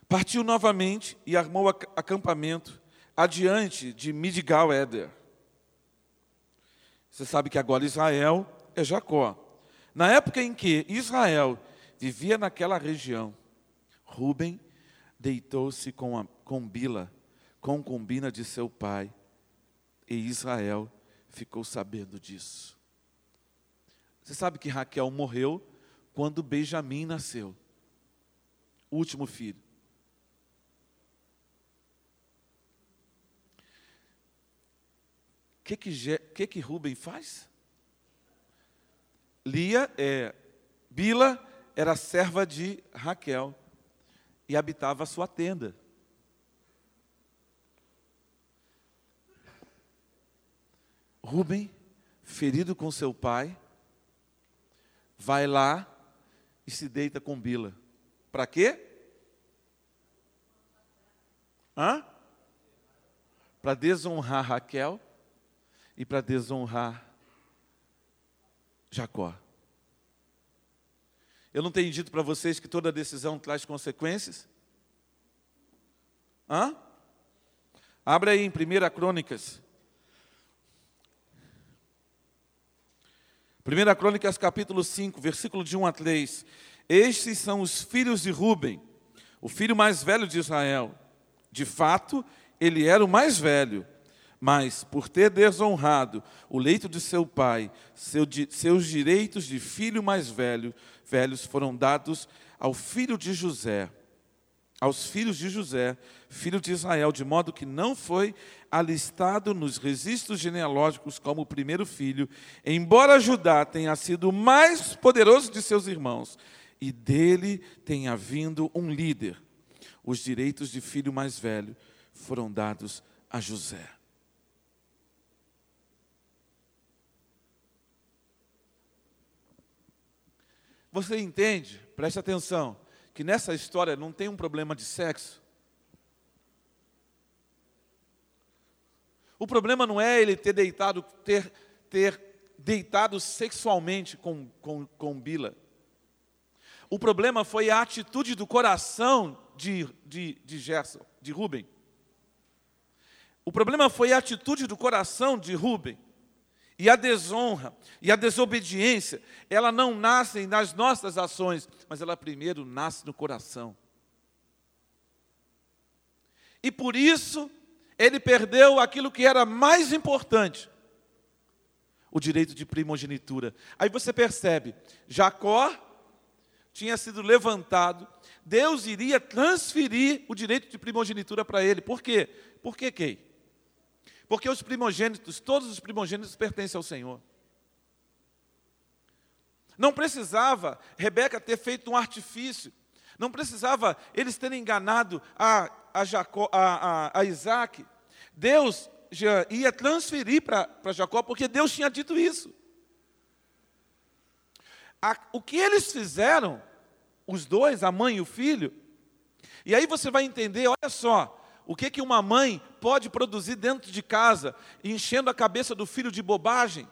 [SPEAKER 1] Partiu novamente e armou acampamento adiante de Midgal Eder. Você sabe que agora Israel é Jacó. Na época em que Israel vivia naquela região, Ruben deitou-se com, com Bila, concubina de seu pai, e Israel ficou sabendo disso. Você sabe que Raquel morreu quando Benjamim nasceu, o último filho. O que que, que que Rubem faz? Lia, é, Bila era serva de Raquel e habitava a sua tenda. Rubem, ferido com seu pai, vai lá e se deita com Bila. Para quê? Para desonrar Raquel e para desonrar Jacó. Eu não tenho dito para vocês que toda decisão traz consequências? Hã? Abra aí em 1 Crônicas 1 Crônicas capítulo 5, versículo de 1 a 3. Estes são os filhos de Ruben, o filho mais velho de Israel. De fato, ele era o mais velho, mas por ter desonrado o leito de seu pai, seu, seus direitos de filho mais velho, velhos foram dados ao filho de José, aos filhos de José, filho de Israel, de modo que não foi alistado nos registros genealógicos como o primeiro filho, embora Judá tenha sido o mais poderoso de seus irmãos, e dele tenha vindo um líder. Os direitos de filho mais velho foram dados a José. Você entende? Preste atenção que nessa história não tem um problema de sexo. O problema não é ele ter deitado, ter, ter deitado sexualmente com, com, com Bila. O problema foi a atitude do coração de, de, de Gerson, de Rubem. O problema foi a atitude do coração de Rubem. E a desonra e a desobediência, ela não nascem nas nossas ações, mas ela primeiro nasce no coração. E por isso, ele perdeu aquilo que era mais importante, o direito de primogenitura. Aí você percebe, Jacó tinha sido levantado, Deus iria transferir o direito de primogenitura para ele. Por quê? Por quê, Kei? Porque os primogênitos, todos os primogênitos pertencem ao Senhor. Não precisava Rebeca ter feito um artifício, não precisava eles terem enganado a, a, Jacó, a, a, a Isaac. Deus já ia transferir para Jacó, porque Deus tinha dito isso. A, o que eles fizeram, os dois, a mãe e o filho, e aí você vai entender, olha só, o que, que uma mãe pode produzir dentro de casa, enchendo a cabeça do filho de bobagem?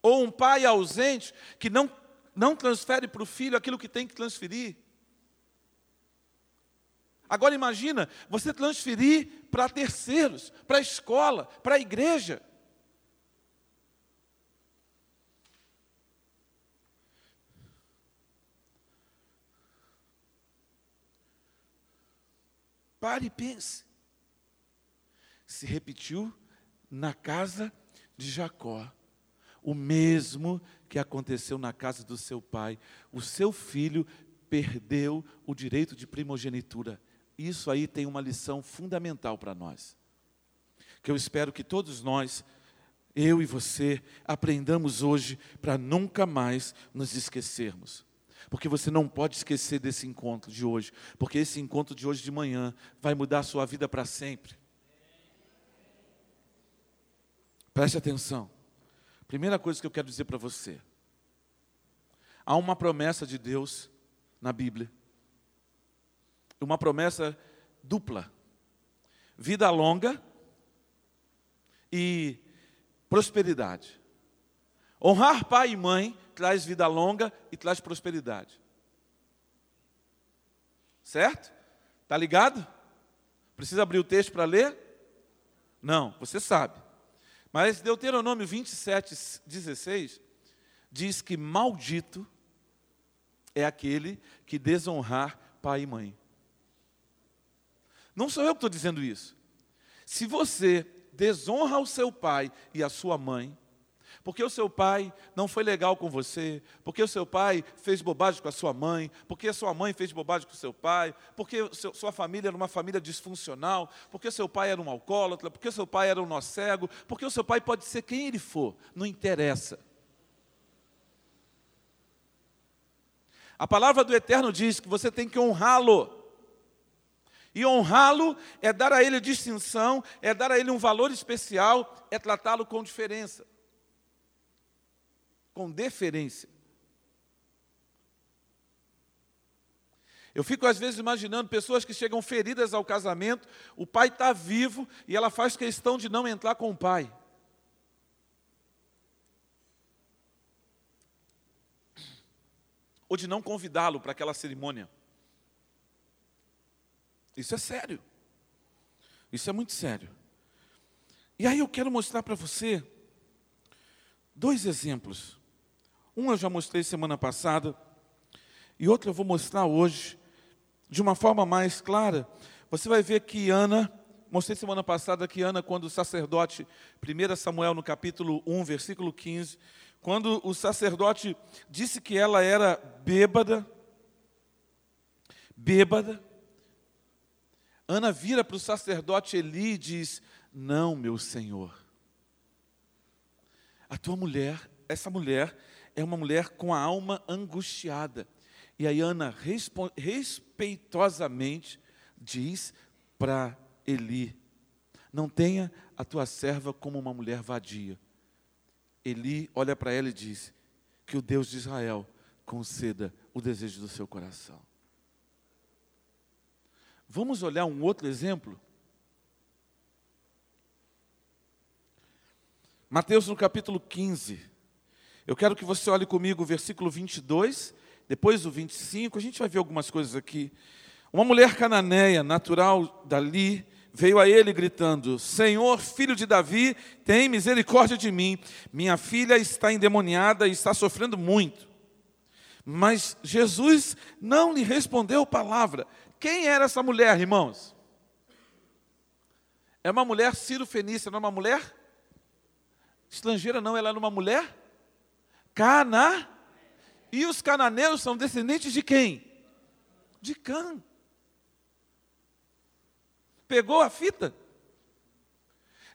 [SPEAKER 1] Ou um pai ausente que não, não transfere para o filho aquilo que tem que transferir? Agora imagina você transferir para terceiros, para a escola, para a igreja. Pare e pense. Se repetiu na casa de Jacó. O mesmo que aconteceu na casa do seu pai. O seu filho perdeu o direito de primogenitura. Isso aí tem uma lição fundamental para nós. Que eu espero que todos nós, eu e você, aprendamos hoje para nunca mais nos esquecermos. Porque você não pode esquecer desse encontro de hoje, porque esse encontro de hoje de manhã vai mudar a sua vida para sempre. Preste atenção. Primeira coisa que eu quero dizer para você: há uma promessa de Deus na Bíblia, uma promessa dupla: vida longa e prosperidade. Honrar pai e mãe traz vida longa e traz prosperidade. Certo? Tá ligado? Precisa abrir o texto para ler? Não, você sabe. Mas Deuteronômio 27, 16 diz que maldito é aquele que desonrar pai e mãe. Não sou eu que estou dizendo isso. Se você desonra o seu pai e a sua mãe, porque o seu pai não foi legal com você, porque o seu pai fez bobagem com a sua mãe, porque a sua mãe fez bobagem com o seu pai, porque seu, sua família era uma família disfuncional, porque o seu pai era um alcoólatra, porque o seu pai era um nó cego, porque o seu pai pode ser quem ele for, não interessa. A palavra do Eterno diz que você tem que honrá-lo. E honrá-lo é dar a ele distinção, é dar a ele um valor especial, é tratá-lo com diferença com deferência. Eu fico às vezes imaginando pessoas que chegam feridas ao casamento, o pai está vivo e ela faz questão de não entrar com o pai. Ou de não convidá-lo para aquela cerimônia. Isso é sério. Isso é muito sério. E aí eu quero mostrar para você dois exemplos um eu já mostrei semana passada, e outro eu vou mostrar hoje, de uma forma mais clara. Você vai ver que Ana, mostrei semana passada que Ana, quando o sacerdote, 1 Samuel no capítulo 1, versículo 15, quando o sacerdote disse que ela era bêbada, bêbada, Ana vira para o sacerdote Eli e diz: Não, meu senhor. A tua mulher, essa mulher, é uma mulher com a alma angustiada. E aí Ana respeitosamente diz para Eli: Não tenha a tua serva como uma mulher vadia. Eli olha para ela e diz: Que o Deus de Israel conceda o desejo do seu coração. Vamos olhar um outro exemplo? Mateus no capítulo 15. Eu quero que você olhe comigo o versículo 22, depois o 25. A gente vai ver algumas coisas aqui. Uma mulher cananeia, natural dali, veio a ele gritando: Senhor, filho de Davi, tem misericórdia de mim. Minha filha está endemoniada e está sofrendo muito. Mas Jesus não lhe respondeu palavra. Quem era essa mulher, irmãos? É uma mulher Ciro-Fenícia, não é uma mulher estrangeira, não, ela era uma mulher cana. E os cananeus são descendentes de quem? De Cã. Pegou a fita?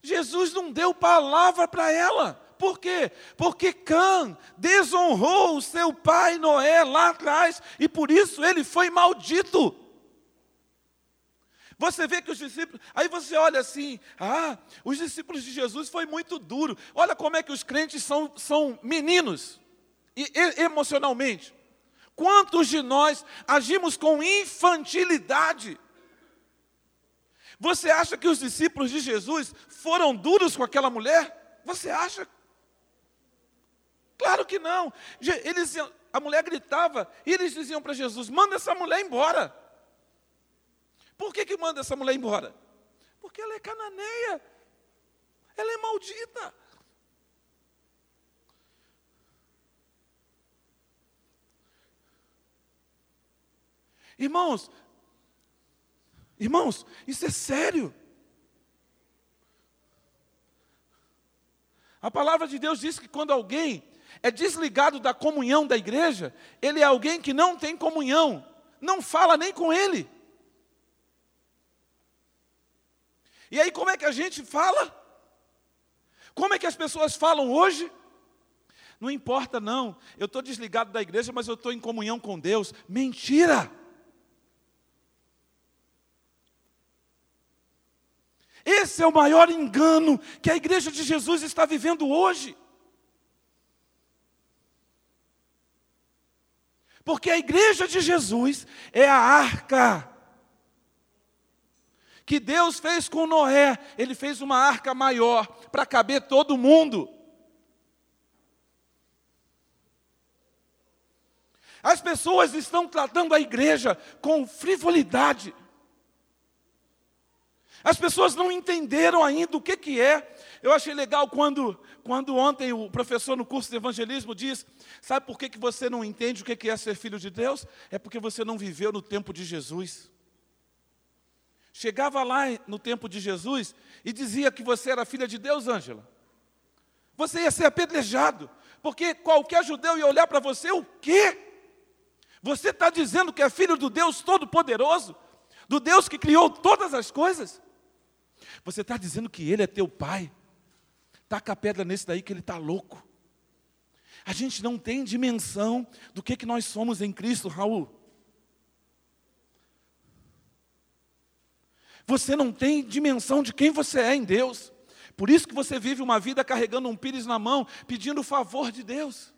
[SPEAKER 1] Jesus não deu palavra para ela. Por quê? Porque Cã desonrou o seu pai Noé lá atrás e por isso ele foi maldito. Você vê que os discípulos, aí você olha assim, ah, os discípulos de Jesus foi muito duro. Olha como é que os crentes são, são meninos, e, e, emocionalmente. Quantos de nós agimos com infantilidade? Você acha que os discípulos de Jesus foram duros com aquela mulher? Você acha? Claro que não. Eles, a mulher gritava e eles diziam para Jesus: manda essa mulher embora. Por que, que manda essa mulher embora? Porque ela é cananeia, ela é maldita. Irmãos, Irmãos, isso é sério. A palavra de Deus diz que quando alguém é desligado da comunhão da igreja, ele é alguém que não tem comunhão, não fala nem com ele. E aí, como é que a gente fala? Como é que as pessoas falam hoje? Não importa, não. Eu estou desligado da igreja, mas eu estou em comunhão com Deus. Mentira! Esse é o maior engano que a igreja de Jesus está vivendo hoje. Porque a igreja de Jesus é a arca que Deus fez com Noé. Ele fez uma arca maior para caber todo mundo. As pessoas estão tratando a igreja com frivolidade. As pessoas não entenderam ainda o que, que é. Eu achei legal quando, quando ontem o professor no curso de evangelismo diz: Sabe por que, que você não entende o que, que é ser filho de Deus? É porque você não viveu no tempo de Jesus. Chegava lá no tempo de Jesus e dizia que você era filha de Deus, Ângela. Você ia ser apedrejado, porque qualquer judeu ia olhar para você: o quê? Você está dizendo que é filho do Deus Todo-Poderoso, do Deus que criou todas as coisas? Você está dizendo que ele é teu pai. Taca a pedra nesse daí que ele está louco. A gente não tem dimensão do que, que nós somos em Cristo, Raul. Você não tem dimensão de quem você é em Deus. Por isso que você vive uma vida carregando um pires na mão, pedindo o favor de Deus.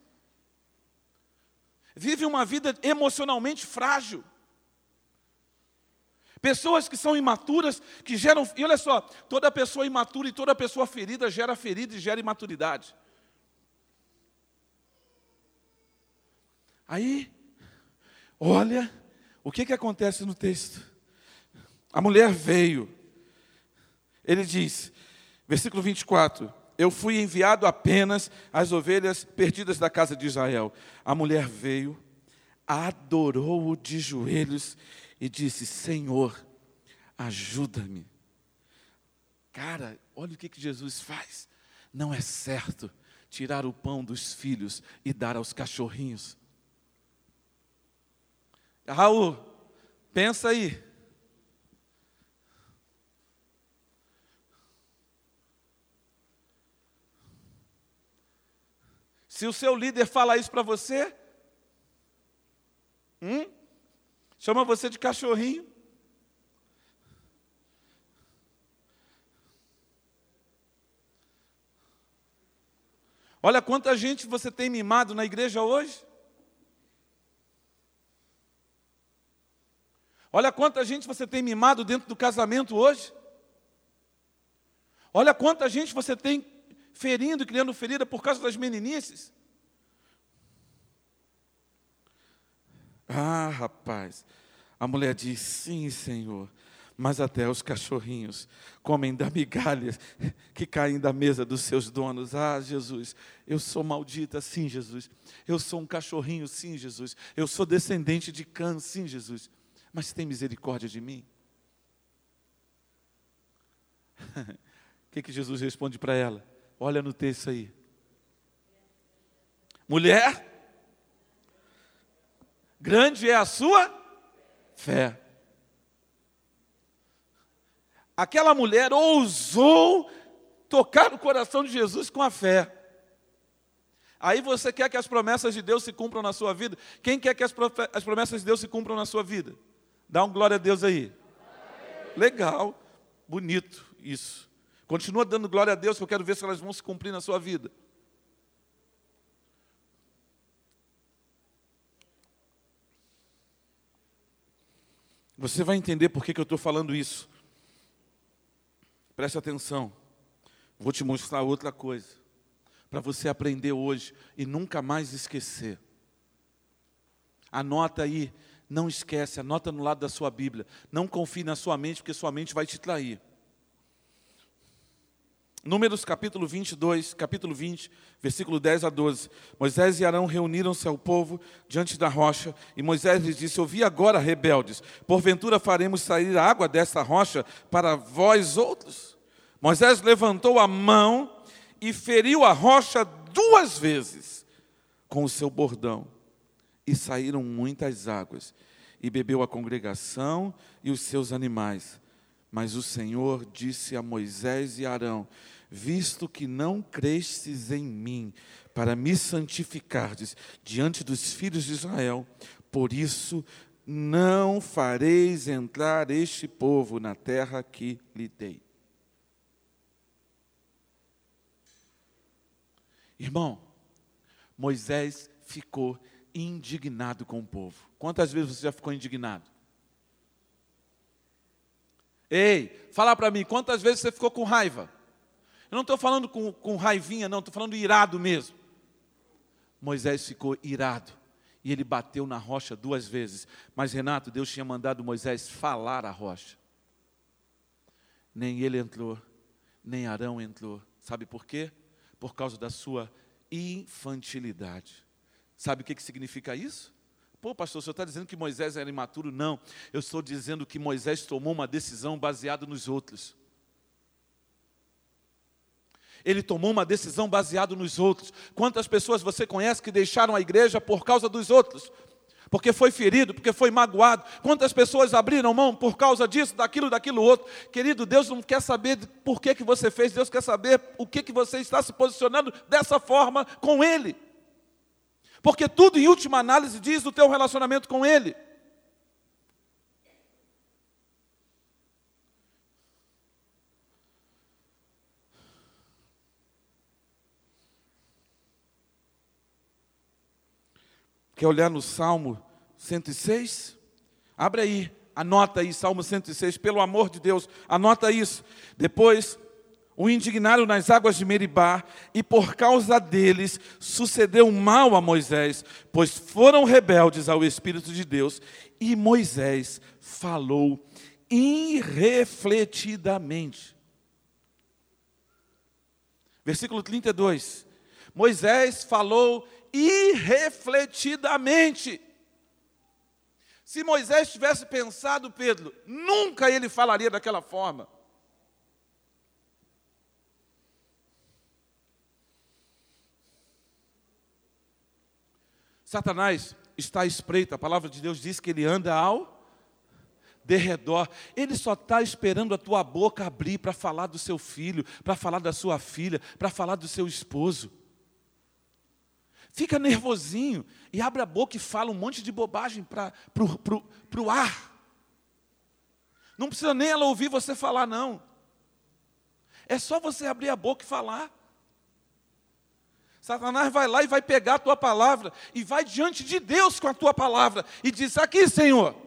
[SPEAKER 1] Vive uma vida emocionalmente frágil. Pessoas que são imaturas, que geram. E olha só, toda pessoa imatura e toda pessoa ferida gera ferida e gera imaturidade. Aí, olha o que, que acontece no texto. A mulher veio. Ele diz, versículo 24: Eu fui enviado apenas às ovelhas perdidas da casa de Israel. A mulher veio, adorou-o de joelhos e disse: Senhor, ajuda-me. Cara, olha o que, que Jesus faz. Não é certo tirar o pão dos filhos e dar aos cachorrinhos. Raul, pensa aí. Se o seu líder fala isso para você, hum? chama você de cachorrinho. Olha quanta gente você tem mimado na igreja hoje. Olha quanta gente você tem mimado dentro do casamento hoje. Olha quanta gente você tem ferindo criando ferida por causa das meninices. Ah, rapaz. A mulher diz: Sim, Senhor mas até os cachorrinhos comem da migalha que caem da mesa dos seus donos. Ah, Jesus, eu sou maldita, sim, Jesus. Eu sou um cachorrinho, sim, Jesus. Eu sou descendente de cã, sim, Jesus. Mas tem misericórdia de mim? O que, que Jesus responde para ela? Olha no texto aí. Mulher, grande é a sua fé aquela mulher ousou tocar no coração de Jesus com a fé. Aí você quer que as promessas de Deus se cumpram na sua vida? Quem quer que as, as promessas de Deus se cumpram na sua vida? Dá um glória a Deus aí. Legal, bonito isso. Continua dando glória a Deus, que eu quero ver se elas vão se cumprir na sua vida. Você vai entender por que, que eu estou falando isso. Preste atenção. Vou te mostrar outra coisa. Para você aprender hoje e nunca mais esquecer. Anota aí, não esquece, anota no lado da sua Bíblia. Não confie na sua mente, porque sua mente vai te trair. Números capítulo 22, capítulo 20, versículo 10 a 12. Moisés e Arão reuniram-se ao povo diante da rocha, e Moisés lhes disse: Ouvi agora, rebeldes, porventura faremos sair água desta rocha para vós outros? Moisés levantou a mão e feriu a rocha duas vezes com o seu bordão, e saíram muitas águas, e bebeu a congregação e os seus animais. Mas o Senhor disse a Moisés e Arão: visto que não crestes em mim, para me santificardes diante dos filhos de Israel, por isso não fareis entrar este povo na terra que lhe dei. Irmão, Moisés ficou indignado com o povo. Quantas vezes você já ficou indignado? Ei, fala para mim, quantas vezes você ficou com raiva? Eu não estou falando com, com raivinha, não, estou falando irado mesmo. Moisés ficou irado e ele bateu na rocha duas vezes. Mas Renato, Deus tinha mandado Moisés falar a rocha. Nem ele entrou, nem Arão entrou. Sabe por quê? Por causa da sua infantilidade. Sabe o que, que significa isso? Pô, pastor, o senhor está dizendo que Moisés era imaturo? Não, eu estou dizendo que Moisés tomou uma decisão baseada nos outros ele tomou uma decisão baseada nos outros. Quantas pessoas você conhece que deixaram a igreja por causa dos outros? Porque foi ferido, porque foi magoado. Quantas pessoas abriram mão por causa disso, daquilo, daquilo outro? Querido, Deus não quer saber por que, que você fez, Deus quer saber o que, que você está se posicionando dessa forma com Ele. Porque tudo, em última análise, diz do teu relacionamento com Ele. Quer olhar no Salmo 106? Abre aí, anota aí, Salmo 106, pelo amor de Deus, anota isso. Depois, o indignaram nas águas de Meribá, e por causa deles sucedeu mal a Moisés, pois foram rebeldes ao Espírito de Deus, e Moisés falou irrefletidamente. Versículo 32. Moisés falou irrefletidamente. Se Moisés tivesse pensado, Pedro, nunca ele falaria daquela forma. Satanás está espreito, a palavra de Deus diz que ele anda ao derredor. Ele só está esperando a tua boca abrir para falar do seu filho, para falar da sua filha, para falar do seu esposo. Fica nervosinho e abre a boca e fala um monte de bobagem para o ar. Não precisa nem ela ouvir você falar, não. É só você abrir a boca e falar. Satanás vai lá e vai pegar a tua palavra e vai diante de Deus com a tua palavra e diz: Aqui, Senhor.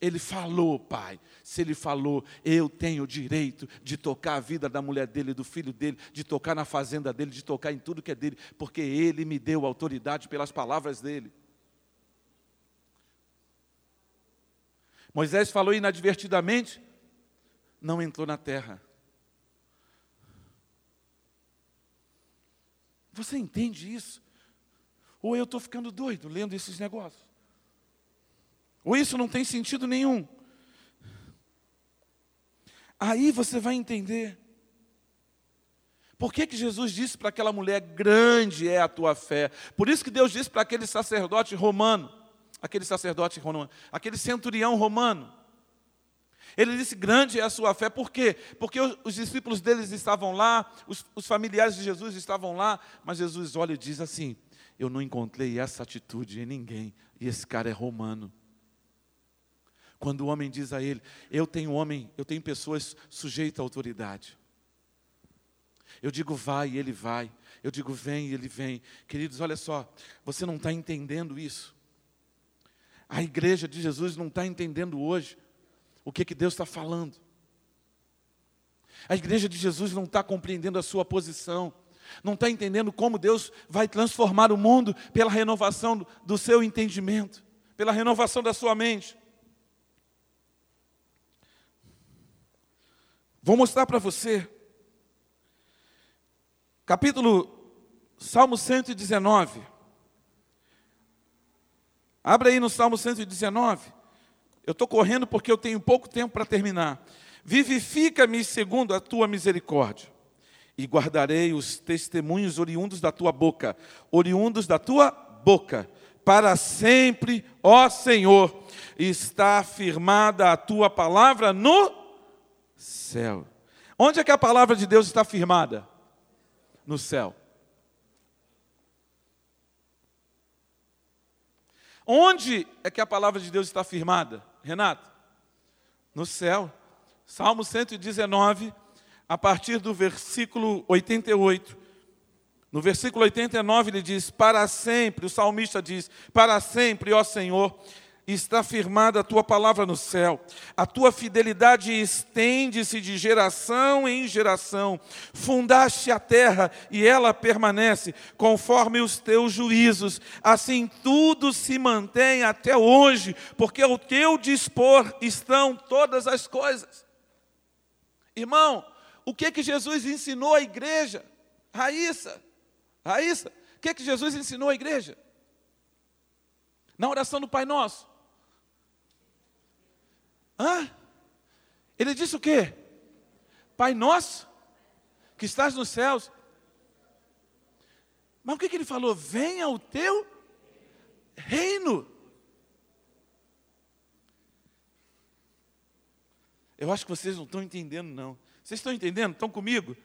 [SPEAKER 1] Ele falou, Pai. Se ele falou, eu tenho o direito de tocar a vida da mulher dele, do filho dele, de tocar na fazenda dele, de tocar em tudo que é dele, porque ele me deu autoridade pelas palavras dele. Moisés falou inadvertidamente, não entrou na terra. Você entende isso? Ou eu estou ficando doido lendo esses negócios? Ou isso não tem sentido nenhum? Aí você vai entender. Por que, que Jesus disse para aquela mulher: grande é a tua fé? Por isso que Deus disse para aquele sacerdote romano, aquele sacerdote romano, aquele centurião romano. Ele disse: grande é a sua fé, por quê? Porque os discípulos deles estavam lá, os, os familiares de Jesus estavam lá, mas Jesus olha e diz assim: Eu não encontrei essa atitude em ninguém, e esse cara é romano. Quando o homem diz a ele: Eu tenho homem, eu tenho pessoas sujeitas à autoridade. Eu digo vai e ele vai. Eu digo vem e ele vem. Queridos, olha só, você não está entendendo isso. A igreja de Jesus não está entendendo hoje o que, que Deus está falando. A igreja de Jesus não está compreendendo a sua posição, não está entendendo como Deus vai transformar o mundo pela renovação do seu entendimento, pela renovação da sua mente. Vou mostrar para você. Capítulo Salmo 119. Abra aí no Salmo 119. Eu estou correndo porque eu tenho pouco tempo para terminar. Vivifica-me segundo a tua misericórdia, e guardarei os testemunhos oriundos da tua boca, oriundos da tua boca, para sempre, ó Senhor, está firmada a tua palavra no céu. Onde é que a palavra de Deus está firmada? No céu. Onde é que a palavra de Deus está firmada? Renato? No céu. Salmo 119, a partir do versículo 88. No versículo 89 ele diz: Para sempre, o salmista diz: Para sempre, ó Senhor, está firmada a tua palavra no céu. A tua fidelidade estende-se de geração em geração. Fundaste a terra e ela permanece conforme os teus juízos. Assim tudo se mantém até hoje, porque ao teu dispor estão todas as coisas. Irmão, o que que Jesus ensinou à igreja? Raíssa, Raíssa, o que que Jesus ensinou à igreja? Na oração do Pai Nosso. Hã? Ele disse o quê? Pai nosso, que estás nos céus. Mas o que, que ele falou? Venha o teu reino. Eu acho que vocês não estão entendendo, não. Vocês estão entendendo? Estão comigo?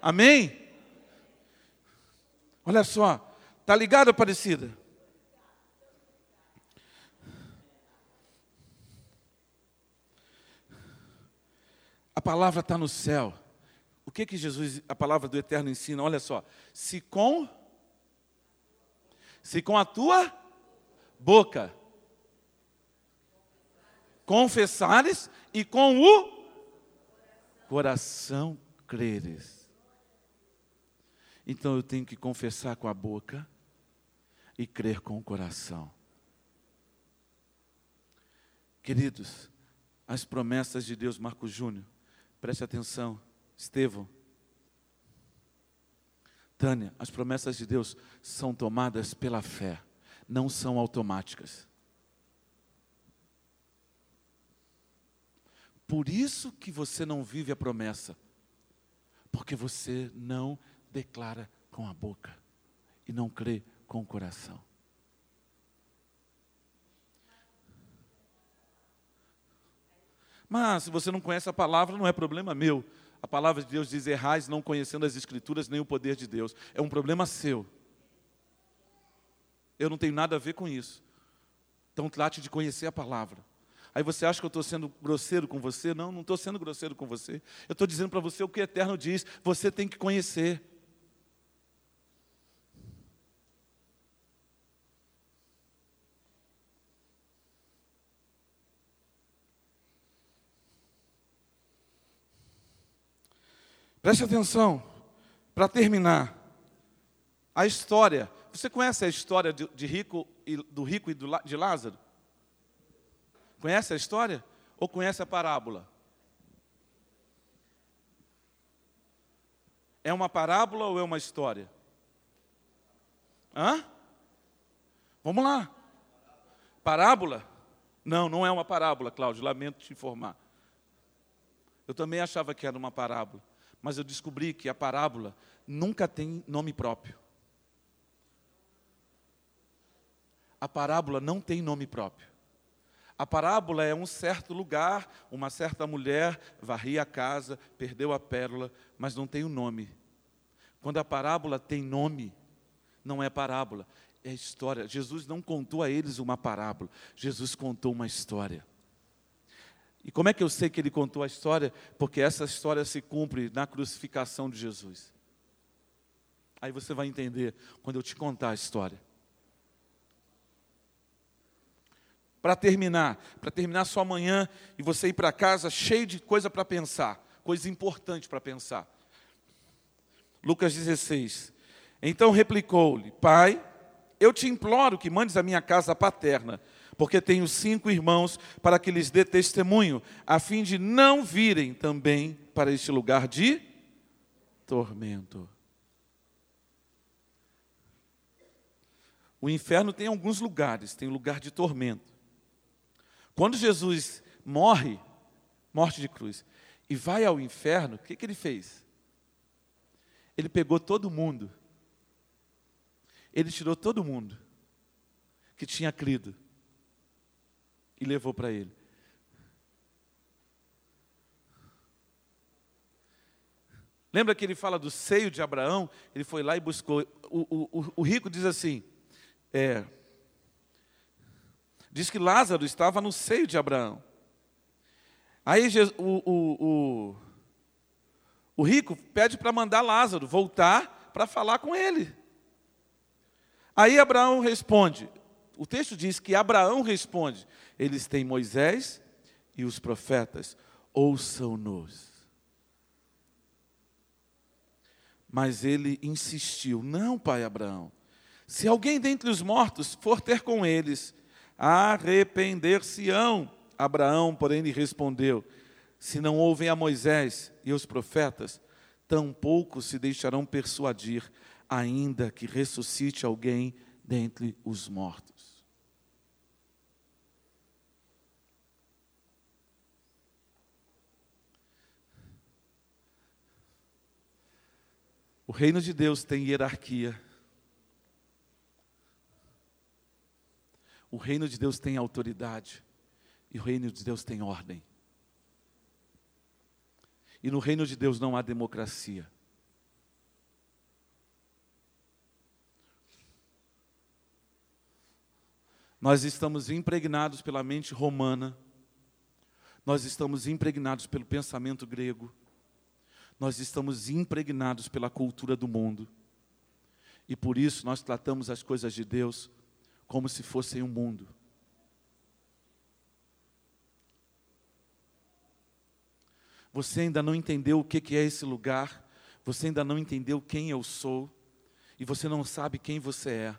[SPEAKER 1] Amém? Olha só, tá ligado, Aparecida? A palavra está no céu. O que que Jesus, a palavra do Eterno ensina? Olha só, se com se com a tua boca confessares e com o coração creres. Então eu tenho que confessar com a boca e crer com o coração. Queridos, as promessas de Deus, Marco Júnior, Preste atenção, Estevão. Tânia, as promessas de Deus são tomadas pela fé, não são automáticas. Por isso que você não vive a promessa, porque você não declara com a boca e não crê com o coração. Mas se você não conhece a palavra, não é problema meu. A palavra de Deus diz: errais não conhecendo as Escrituras nem o poder de Deus. É um problema seu. Eu não tenho nada a ver com isso. Então trate de conhecer a palavra. Aí você acha que eu estou sendo grosseiro com você? Não, não estou sendo grosseiro com você. Eu estou dizendo para você o que o Eterno diz. Você tem que conhecer. Preste atenção, para terminar, a história. Você conhece a história de, rico e, do rico e do, de Lázaro? Conhece a história? Ou conhece a parábola? É uma parábola ou é uma história? Hã? Vamos lá. Parábola? Não, não é uma parábola, Cláudio, lamento te informar. Eu também achava que era uma parábola, mas eu descobri que a parábola nunca tem nome próprio. A parábola não tem nome próprio. A parábola é um certo lugar, uma certa mulher varria a casa, perdeu a pérola, mas não tem o um nome. Quando a parábola tem nome, não é parábola, é história. Jesus não contou a eles uma parábola, Jesus contou uma história. E como é que eu sei que ele contou a história? Porque essa história se cumpre na crucificação de Jesus. Aí você vai entender quando eu te contar a história. para terminar, para terminar sua manhã e você ir para casa cheio de coisa para pensar, coisa importante para pensar. Lucas 16. Então replicou-lhe: Pai, eu te imploro que mandes a minha casa paterna, porque tenho cinco irmãos, para que lhes dê testemunho, a fim de não virem também para este lugar de tormento. O inferno tem alguns lugares, tem lugar de tormento. Quando Jesus morre, morte de cruz, e vai ao inferno, o que, que ele fez? Ele pegou todo mundo, ele tirou todo mundo que tinha crido e levou para ele. Lembra que ele fala do seio de Abraão? Ele foi lá e buscou. O, o, o rico diz assim: é, diz que Lázaro estava no seio de Abraão. Aí o, o, o, o rico pede para mandar Lázaro voltar para falar com ele. Aí Abraão responde, o texto diz que Abraão responde: eles têm Moisés e os profetas, ouçam-nos. Mas ele insistiu: Não, pai Abraão, se alguém dentre os mortos for ter com eles, arrepender-se-ão. Abraão, porém, lhe respondeu: Se não ouvem a Moisés e os profetas, tampouco se deixarão persuadir, ainda que ressuscite alguém dentre os mortos. O reino de Deus tem hierarquia. O reino de Deus tem autoridade e o reino de Deus tem ordem. E no reino de Deus não há democracia. Nós estamos impregnados pela mente romana, nós estamos impregnados pelo pensamento grego, nós estamos impregnados pela cultura do mundo, e por isso nós tratamos as coisas de Deus como se fossem um mundo. Você ainda não entendeu o que é esse lugar, você ainda não entendeu quem eu sou, e você não sabe quem você é.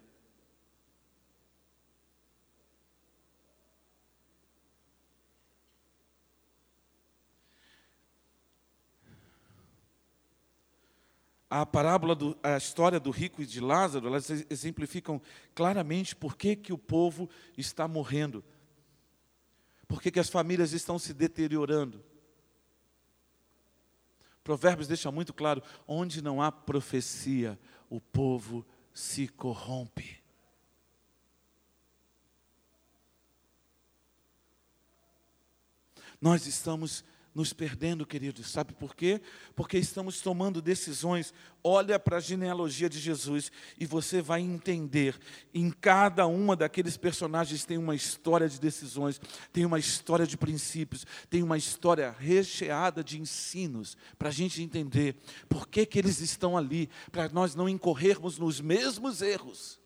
[SPEAKER 1] A parábola, do, a história do rico e de Lázaro, elas exemplificam claramente por que, que o povo está morrendo, por que, que as famílias estão se deteriorando. Provérbios deixa muito claro: onde não há profecia, o povo se corrompe. Nós estamos nos perdendo, queridos. Sabe por quê? Porque estamos tomando decisões. Olha para a genealogia de Jesus e você vai entender. Em cada uma daqueles personagens tem uma história de decisões, tem uma história de princípios, tem uma história recheada de ensinos para a gente entender por que, que eles estão ali, para nós não incorrermos nos mesmos erros.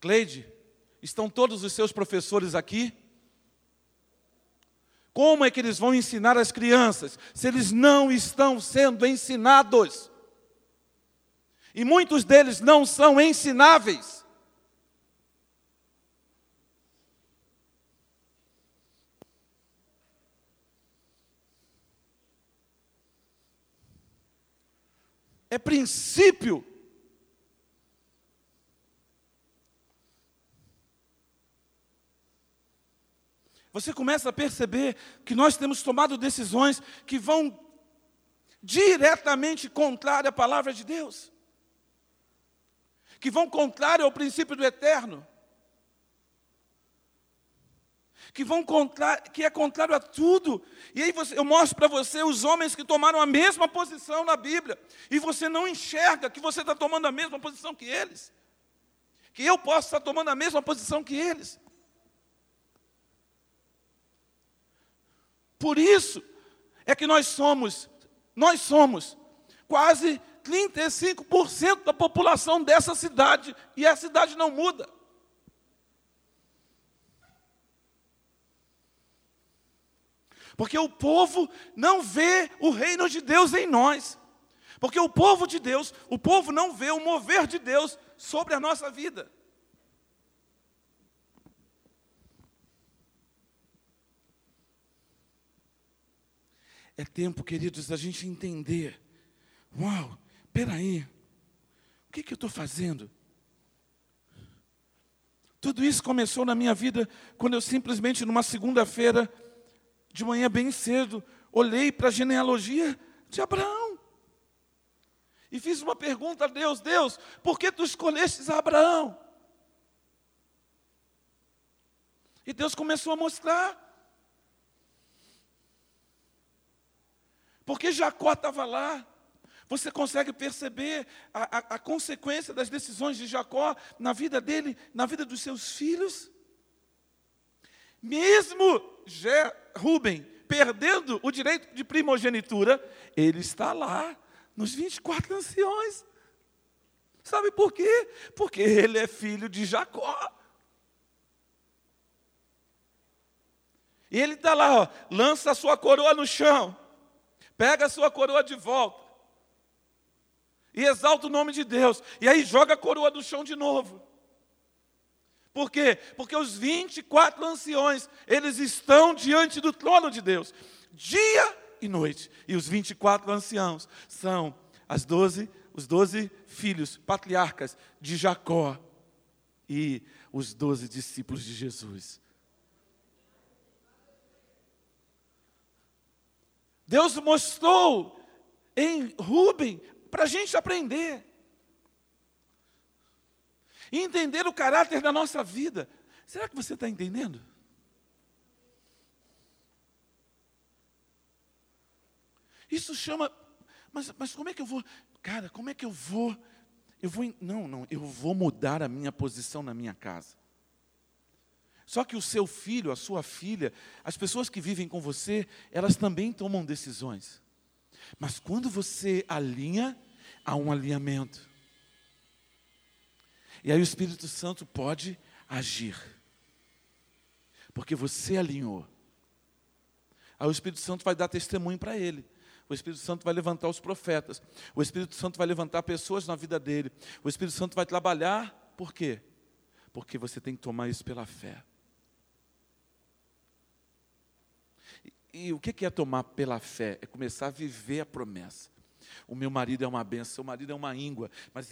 [SPEAKER 1] Cleide, estão todos os seus professores aqui? Como é que eles vão ensinar as crianças se eles não estão sendo ensinados? E muitos deles não são ensináveis. É princípio você começa a perceber que nós temos tomado decisões que vão diretamente contrário à palavra de Deus, que vão contrário ao princípio do eterno, que vão contrário, que é contrário a tudo. E aí você, eu mostro para você os homens que tomaram a mesma posição na Bíblia, e você não enxerga que você está tomando a mesma posição que eles, que eu posso estar tomando a mesma posição que eles. Por isso é que nós somos, nós somos quase 35% da população dessa cidade e a cidade não muda. Porque o povo não vê o reino de Deus em nós. Porque o povo de Deus, o povo não vê o mover de Deus sobre a nossa vida. É tempo, queridos, da gente entender. Uau, peraí, o que, que eu estou fazendo? Tudo isso começou na minha vida quando eu simplesmente, numa segunda-feira, de manhã bem cedo, olhei para a genealogia de Abraão. E fiz uma pergunta a Deus: Deus, por que tu escolhestes Abraão? E Deus começou a mostrar. Porque Jacó estava lá. Você consegue perceber a, a, a, consequência das decisões de Jacó na vida dele, na vida dos seus filhos? Mesmo Je, Rubem perdendo o direito de primogenitura, ele está lá nos 24 anciões. Sabe por quê? Porque ele é filho de Jacó. E ele está lá, ó, lança a sua coroa no chão. Pega a sua coroa de volta. E exalta o nome de Deus. E aí joga a coroa do chão de novo. Por quê? Porque os 24 anciões, eles estão diante do trono de Deus, dia e noite. E os 24 anciãos são as 12, os 12 filhos, patriarcas de Jacó e os 12 discípulos de Jesus. Deus mostrou em Rubem para a gente aprender. E entender o caráter da nossa vida. Será que você está entendendo? Isso chama. Mas, mas como é que eu vou. Cara, como é que eu vou. Eu vou. Não, não, eu vou mudar a minha posição na minha casa. Só que o seu filho, a sua filha, as pessoas que vivem com você, elas também tomam decisões. Mas quando você alinha, há um alinhamento. E aí o Espírito Santo pode agir. Porque você alinhou. Aí o Espírito Santo vai dar testemunho para ele. O Espírito Santo vai levantar os profetas. O Espírito Santo vai levantar pessoas na vida dele. O Espírito Santo vai trabalhar. Por quê? Porque você tem que tomar isso pela fé. E o que é tomar pela fé? É começar a viver a promessa. O meu marido é uma benção, o marido é uma íngua, mas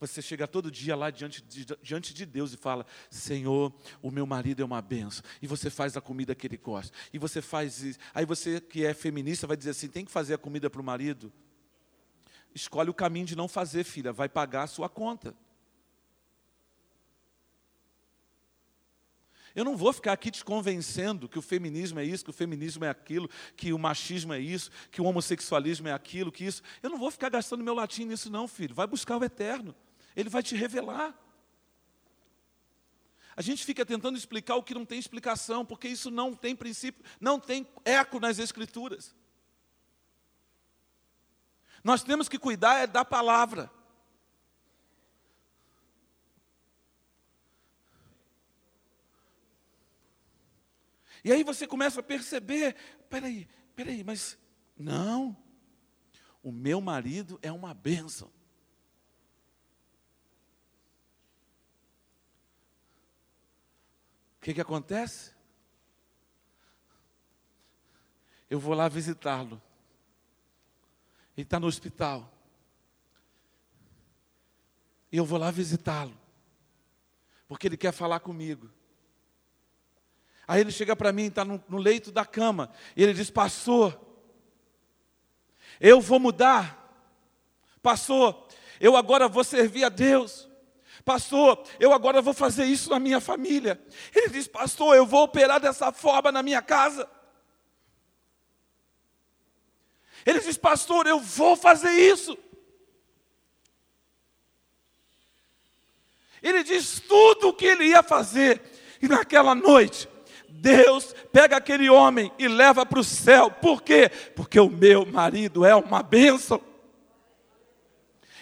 [SPEAKER 1] você chega todo dia lá diante de, diante de Deus e fala: Senhor, o meu marido é uma benção, e você faz a comida que ele gosta, e você faz isso. Aí você que é feminista vai dizer assim: tem que fazer a comida para o marido. escolhe o caminho de não fazer, filha, vai pagar a sua conta. Eu não vou ficar aqui te convencendo que o feminismo é isso, que o feminismo é aquilo, que o machismo é isso, que o homossexualismo é aquilo, que isso. Eu não vou ficar gastando meu latim nisso, não, filho. Vai buscar o eterno. Ele vai te revelar. A gente fica tentando explicar o que não tem explicação, porque isso não tem princípio, não tem eco nas Escrituras. Nós temos que cuidar é da palavra. E aí você começa a perceber, peraí, peraí, mas não, o meu marido é uma bênção. O que, que acontece? Eu vou lá visitá-lo. Ele está no hospital. E eu vou lá visitá-lo. Porque ele quer falar comigo. Aí ele chega para mim, está no, no, leito da cama, e ele diz: Pastor, eu vou mudar. Pastor, eu agora vou servir a Deus. Pastor, eu agora vou fazer isso na minha família. Ele diz: Pastor, eu vou operar dessa forma na minha casa. Ele diz: Pastor, eu vou fazer isso. Ele diz tudo o que ele ia fazer. E naquela noite, Deus pega aquele homem e leva para o céu. Por quê? Porque o meu marido é uma bênção.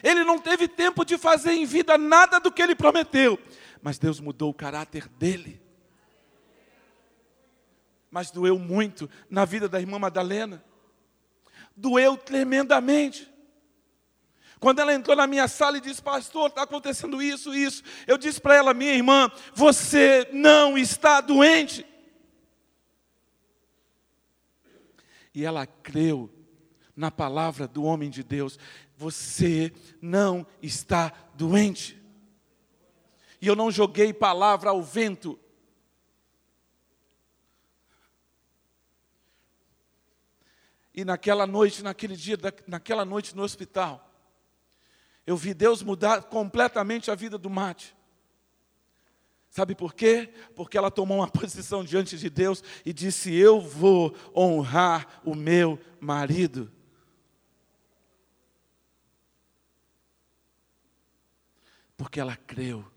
[SPEAKER 1] Ele não teve tempo de fazer em vida nada do que ele prometeu, mas Deus mudou o caráter dele. Mas doeu muito na vida da irmã Madalena. Doeu tremendamente. Quando ela entrou na minha sala e disse, pastor, está acontecendo isso, isso. Eu disse para ela, minha irmã, você não está doente. E ela creu na palavra do homem de Deus. Você não está doente. E eu não joguei palavra ao vento. E naquela noite, naquele dia, naquela noite no hospital, eu vi Deus mudar completamente a vida do Mate. Sabe por quê? Porque ela tomou uma posição diante de Deus e disse: Eu vou honrar o meu marido. Porque ela creu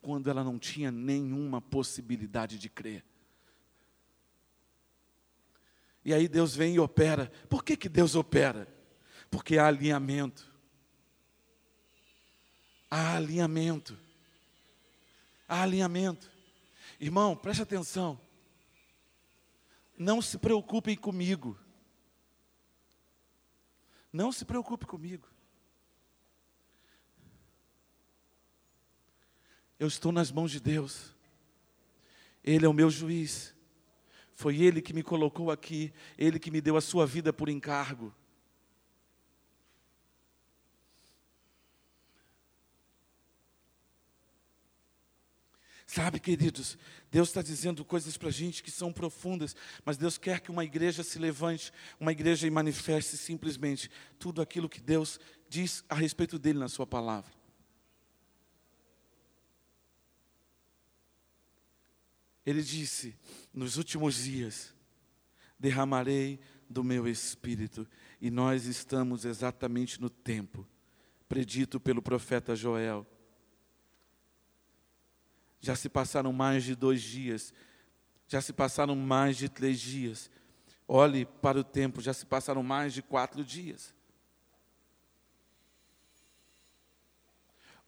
[SPEAKER 1] quando ela não tinha nenhuma possibilidade de crer. E aí Deus vem e opera. Por que, que Deus opera? Porque há alinhamento. Há alinhamento há alinhamento. Irmão, preste atenção. Não se preocupem comigo. Não se preocupe comigo. Eu estou nas mãos de Deus. Ele é o meu juiz. Foi Ele que me colocou aqui, Ele que me deu a sua vida por encargo. Sabe, queridos, Deus está dizendo coisas para a gente que são profundas, mas Deus quer que uma igreja se levante, uma igreja e manifeste simplesmente tudo aquilo que Deus diz a respeito dele na Sua palavra. Ele disse: Nos últimos dias derramarei do meu espírito, e nós estamos exatamente no tempo predito pelo profeta Joel já se passaram mais de dois dias, já se passaram mais de três dias. Olhe para o tempo, já se passaram mais de quatro dias.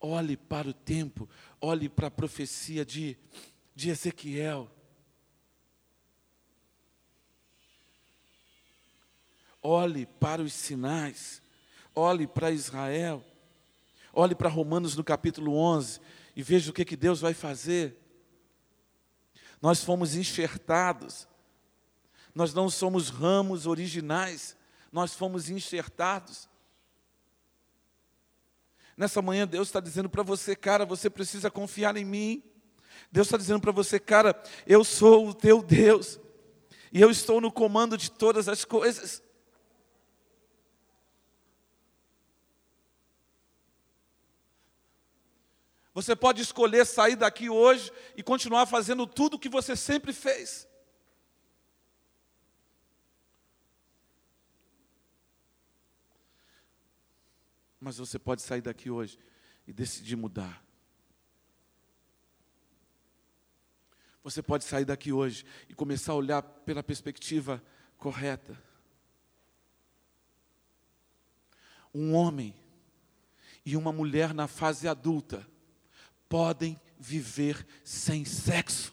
[SPEAKER 1] Olhe para o tempo, olhe para a profecia de, de Ezequiel. Olhe para os sinais, olhe para Israel, olhe para Romanos no capítulo 11 e veja o que, que Deus vai fazer. Nós fomos enxertados, nós não somos ramos originais, nós fomos enxertados. Nessa manhã, Deus está dizendo para você, cara, você precisa confiar em mim. Deus está dizendo para você, cara, eu sou o teu Deus, e eu estou no comando de todas as coisas. Você pode escolher sair daqui hoje e continuar fazendo tudo o que você sempre fez. Mas você pode sair daqui hoje e decidir mudar. Você pode sair daqui hoje e começar a olhar pela perspectiva correta. Um homem e uma mulher na fase adulta podem viver sem sexo.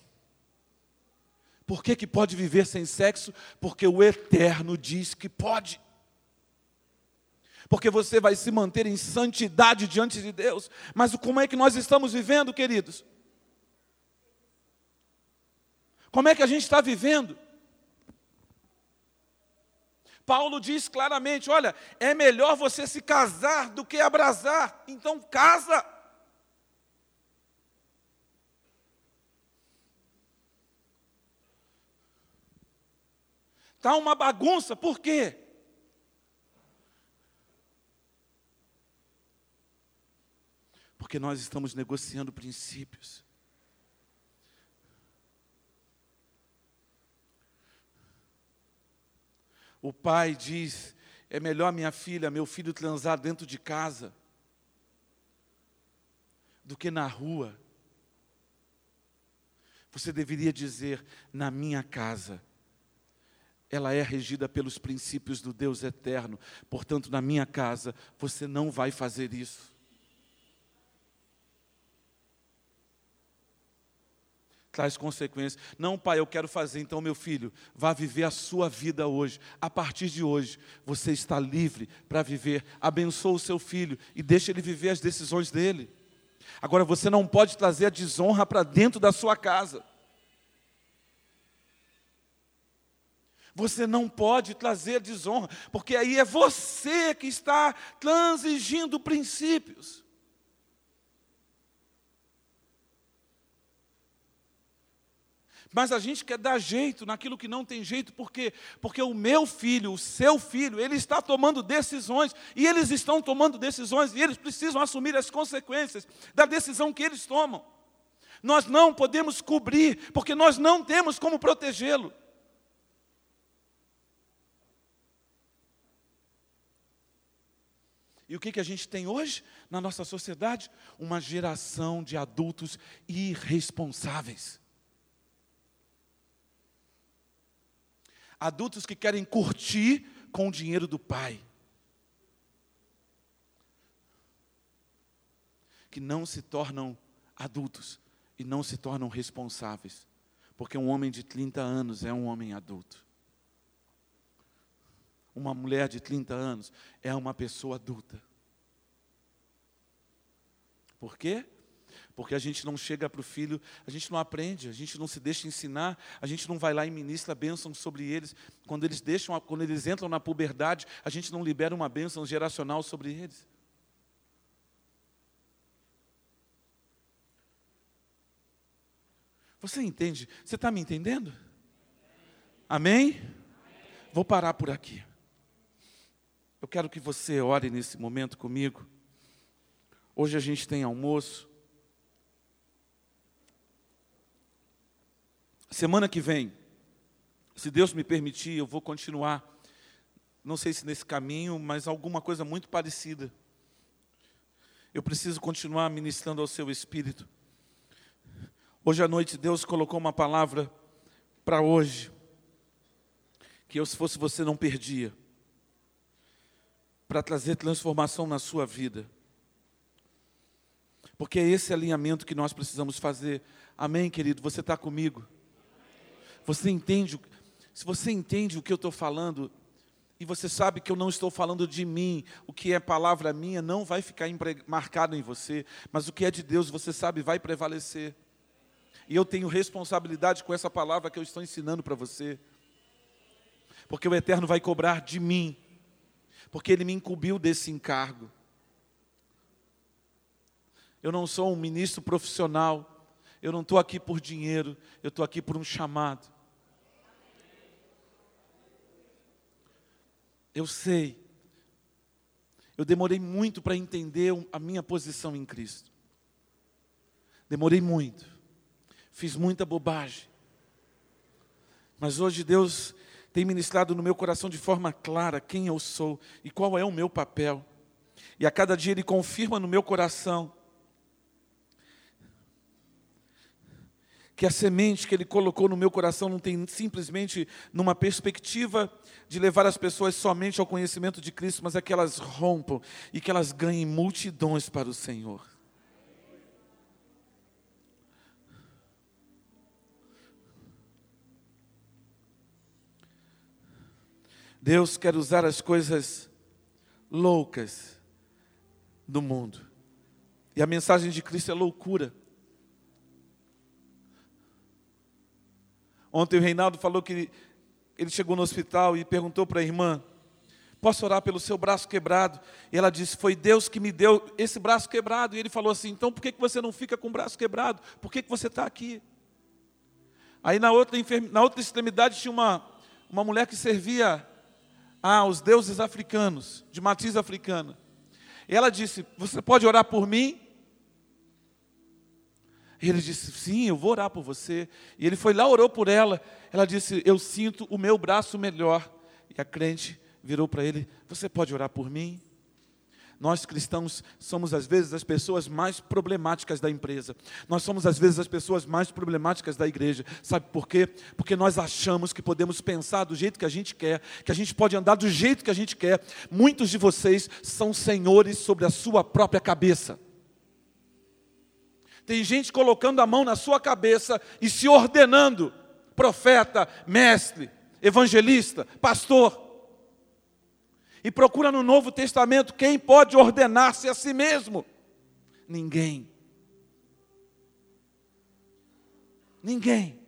[SPEAKER 1] Por que, que pode viver sem sexo? Porque o Eterno diz que pode porque você vai se manter em santidade diante de Deus. Mas como é que nós estamos vivendo, queridos? Como é que a gente está vivendo? Paulo diz claramente: olha, é melhor você se casar do que abrasar, então casa. Está uma bagunça, por quê? Porque nós estamos negociando princípios. O pai diz: é melhor minha filha, meu filho transar dentro de casa do que na rua. Você deveria dizer: na minha casa. Ela é regida pelos princípios do Deus eterno. Portanto, na minha casa, você não vai fazer isso. traz consequências. Não, pai, eu quero fazer, então, meu filho, vá viver a sua vida hoje. A partir de hoje, você está livre para viver. Abençoa o seu filho e deixa ele viver as decisões dele. Agora, você não pode trazer a desonra para dentro da sua casa. Você não pode trazer desonra, porque aí é você que está transigindo princípios. Mas a gente quer dar jeito naquilo que não tem jeito, por quê? Porque o meu filho, o seu filho, ele está tomando decisões, e eles estão tomando decisões, e eles precisam assumir as consequências da decisão que eles tomam. Nós não podemos cobrir, porque nós não temos como protegê-lo. E o que, que a gente tem hoje na nossa sociedade? Uma geração de adultos irresponsáveis. adultos que querem curtir com o dinheiro do pai. Que não se tornam adultos e não se tornam responsáveis. Porque um homem de 30 anos é um homem adulto. Uma mulher de 30 anos é uma pessoa adulta. Por quê? Porque a gente não chega para o filho, a gente não aprende, a gente não se deixa ensinar, a gente não vai lá e ministra bênção sobre eles. Quando eles deixam, quando eles entram na puberdade, a gente não libera uma bênção geracional sobre eles. Você entende? Você está me entendendo? Amém? Vou parar por aqui. Eu quero que você ore nesse momento comigo. Hoje a gente tem almoço. Semana que vem, se Deus me permitir, eu vou continuar, não sei se nesse caminho, mas alguma coisa muito parecida. Eu preciso continuar ministrando ao seu espírito. Hoje à noite, Deus colocou uma palavra para hoje, que eu, se fosse você, não perdia, para trazer transformação na sua vida. Porque é esse alinhamento que nós precisamos fazer. Amém, querido? Você está comigo? Você entende, se você entende o que eu estou falando, e você sabe que eu não estou falando de mim, o que é palavra minha não vai ficar marcado em você, mas o que é de Deus, você sabe, vai prevalecer. E eu tenho responsabilidade com essa palavra que eu estou ensinando para você. Porque o Eterno vai cobrar de mim, porque Ele me incumbiu desse encargo. Eu não sou um ministro profissional, eu não estou aqui por dinheiro, eu estou aqui por um chamado. Eu sei. Eu demorei muito para entender a minha posição em Cristo. Demorei muito, fiz muita bobagem. Mas hoje Deus tem ministrado no meu coração de forma clara quem eu sou e qual é o meu papel. E a cada dia Ele confirma no meu coração que a semente que Ele colocou no meu coração não tem simplesmente numa perspectiva de levar as pessoas somente ao conhecimento de Cristo, mas é que elas rompam e que elas ganhem multidões para o Senhor. Deus quer usar as coisas loucas do mundo. E a mensagem de Cristo é loucura. Ontem o Reinaldo falou que ele chegou no hospital e perguntou para a irmã: Posso orar pelo seu braço quebrado? E ela disse: Foi Deus que me deu esse braço quebrado. E ele falou assim: Então por que você não fica com o braço quebrado? Por que você está aqui? Aí na outra, na outra extremidade tinha uma, uma mulher que servia aos deuses africanos, de matriz africana. E ela disse: Você pode orar por mim? E ele disse: Sim, eu vou orar por você. E ele foi lá, orou por ela. Ela disse: Eu sinto o meu braço melhor. E a crente virou para ele: Você pode orar por mim? Nós cristãos somos às vezes as pessoas mais problemáticas da empresa. Nós somos às vezes as pessoas mais problemáticas da igreja. Sabe por quê? Porque nós achamos que podemos pensar do jeito que a gente quer, que a gente pode andar do jeito que a gente quer. Muitos de vocês são senhores sobre a sua própria cabeça. Tem gente colocando a mão na sua cabeça e se ordenando profeta, mestre, evangelista, pastor e procura no Novo Testamento quem pode ordenar-se a si mesmo. Ninguém. Ninguém.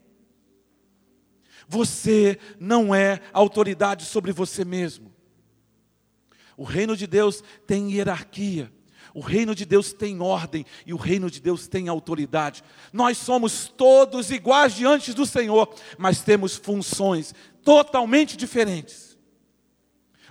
[SPEAKER 1] Você não é autoridade sobre você mesmo. O reino de Deus tem hierarquia. O reino de Deus tem ordem e o reino de Deus tem autoridade. Nós somos todos iguais diante do Senhor, mas temos funções totalmente diferentes.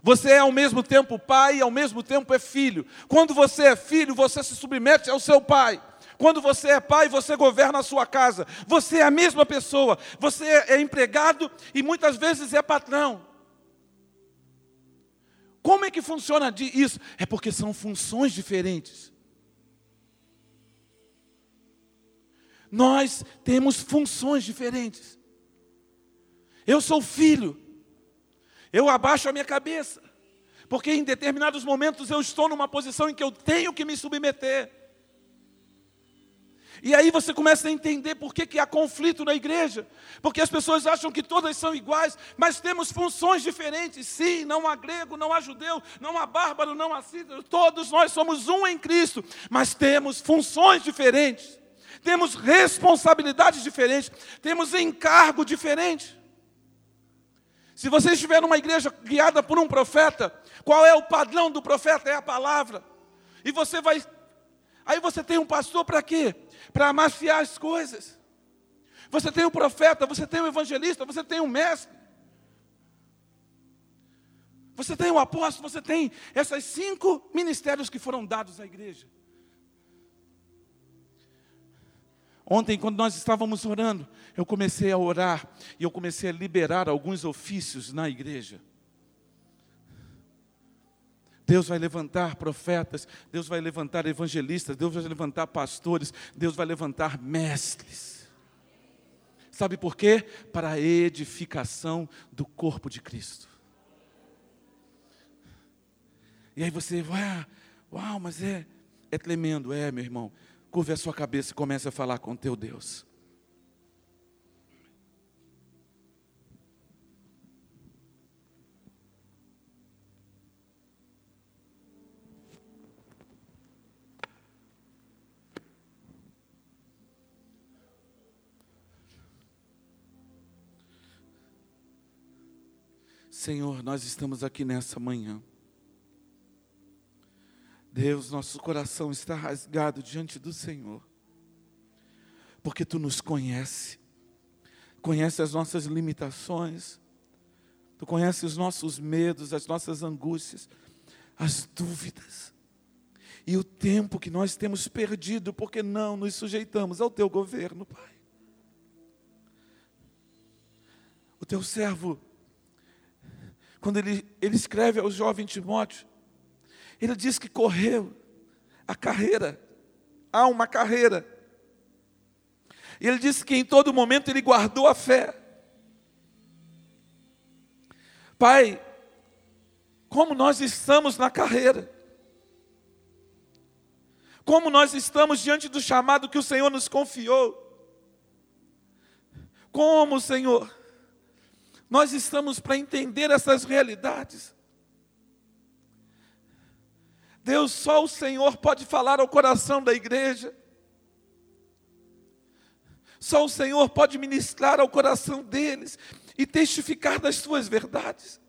[SPEAKER 1] Você é ao mesmo tempo pai e ao mesmo tempo é filho. Quando você é filho, você se submete ao seu pai. Quando você é pai, você governa a sua casa. Você é a mesma pessoa. Você é empregado e muitas vezes é patrão. Como é que funciona isso? É porque são funções diferentes. Nós temos funções diferentes. Eu sou filho, eu abaixo a minha cabeça, porque em determinados momentos eu estou numa posição em que eu tenho que me submeter. E aí você começa a entender por que, que há conflito na igreja. Porque as pessoas acham que todas são iguais, mas temos funções diferentes. Sim, não há grego, não há judeu, não há bárbaro, não há cítaro. Todos nós somos um em Cristo, mas temos funções diferentes. Temos responsabilidades diferentes, temos encargo diferente. Se você estiver numa igreja guiada por um profeta, qual é o padrão do profeta? É a palavra. E você vai. Aí você tem um pastor para quê? Para amaciar as coisas. Você tem um profeta, você tem um evangelista, você tem um mestre. Você tem um apóstolo, você tem esses cinco ministérios que foram dados à igreja. Ontem, quando nós estávamos orando, eu comecei a orar e eu comecei a liberar alguns ofícios na igreja. Deus vai levantar profetas, Deus vai levantar evangelistas, Deus vai levantar pastores, Deus vai levantar mestres. Sabe por quê? Para a edificação do corpo de Cristo. E aí você, uau, uau mas é, é tremendo, é, meu irmão. Curve a sua cabeça e comece a falar com teu Deus. Senhor, nós estamos aqui nessa manhã. Deus, nosso coração está rasgado diante do Senhor, porque Tu nos conhece, conhece as nossas limitações, Tu conhece os nossos medos, as nossas angústias, as dúvidas. e o tempo que nós temos perdido porque não nos sujeitamos ao teu governo, Pai. O teu servo, quando ele, ele escreve ao jovem Timóteo, ele diz que correu a carreira, há uma carreira. E ele disse que em todo momento ele guardou a fé. Pai, como nós estamos na carreira, como nós estamos diante do chamado que o Senhor nos confiou, como, Senhor, nós estamos para entender essas realidades. Deus, só o Senhor pode falar ao coração da igreja. Só o Senhor pode ministrar ao coração deles e testificar das suas verdades.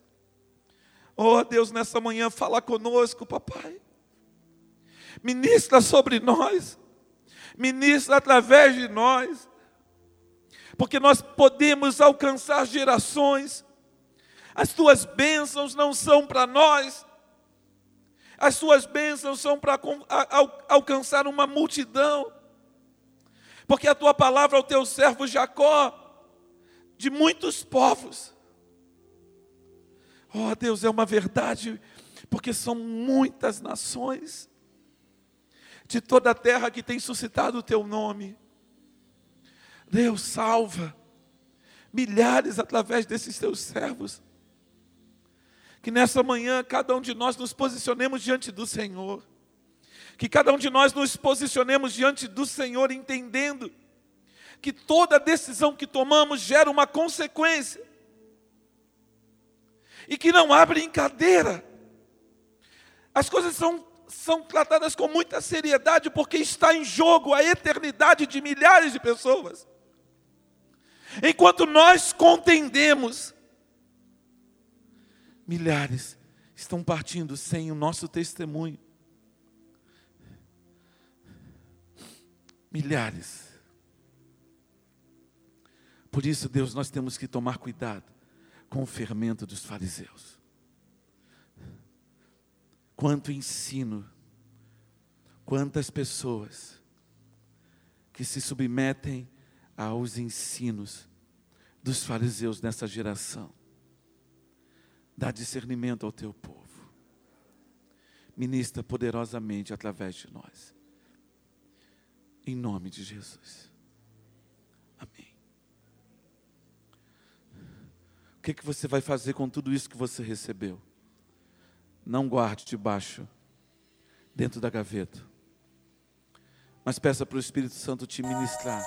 [SPEAKER 1] Oh Deus, nessa manhã fala conosco, papai. Ministra sobre nós. Ministra através de nós. Porque nós podemos alcançar gerações. As tuas bênçãos não são para nós. As suas bênçãos são para alcançar uma multidão. Porque a tua palavra ao teu servo Jacó, de muitos povos. Oh Deus, é uma verdade, porque são muitas nações de toda a terra que tem suscitado o teu nome. Deus salva milhares através desses teus servos. Que nessa manhã cada um de nós nos posicionemos diante do Senhor. Que cada um de nós nos posicionemos diante do Senhor entendendo que toda decisão que tomamos gera uma consequência. E que não há brincadeira. As coisas são são tratadas com muita seriedade, porque está em jogo a eternidade de milhares de pessoas. Enquanto nós contendemos, milhares estão partindo sem o nosso testemunho. Milhares. Por isso, Deus, nós temos que tomar cuidado com o fermento dos fariseus. Quanto ensino, quantas pessoas que se submetem aos ensinos dos fariseus nessa geração. Dá discernimento ao teu povo. Ministra poderosamente através de nós. Em nome de Jesus. Amém. O que, que você vai fazer com tudo isso que você recebeu? Não guarde debaixo, dentro da gaveta. Mas peça para o Espírito Santo te ministrar.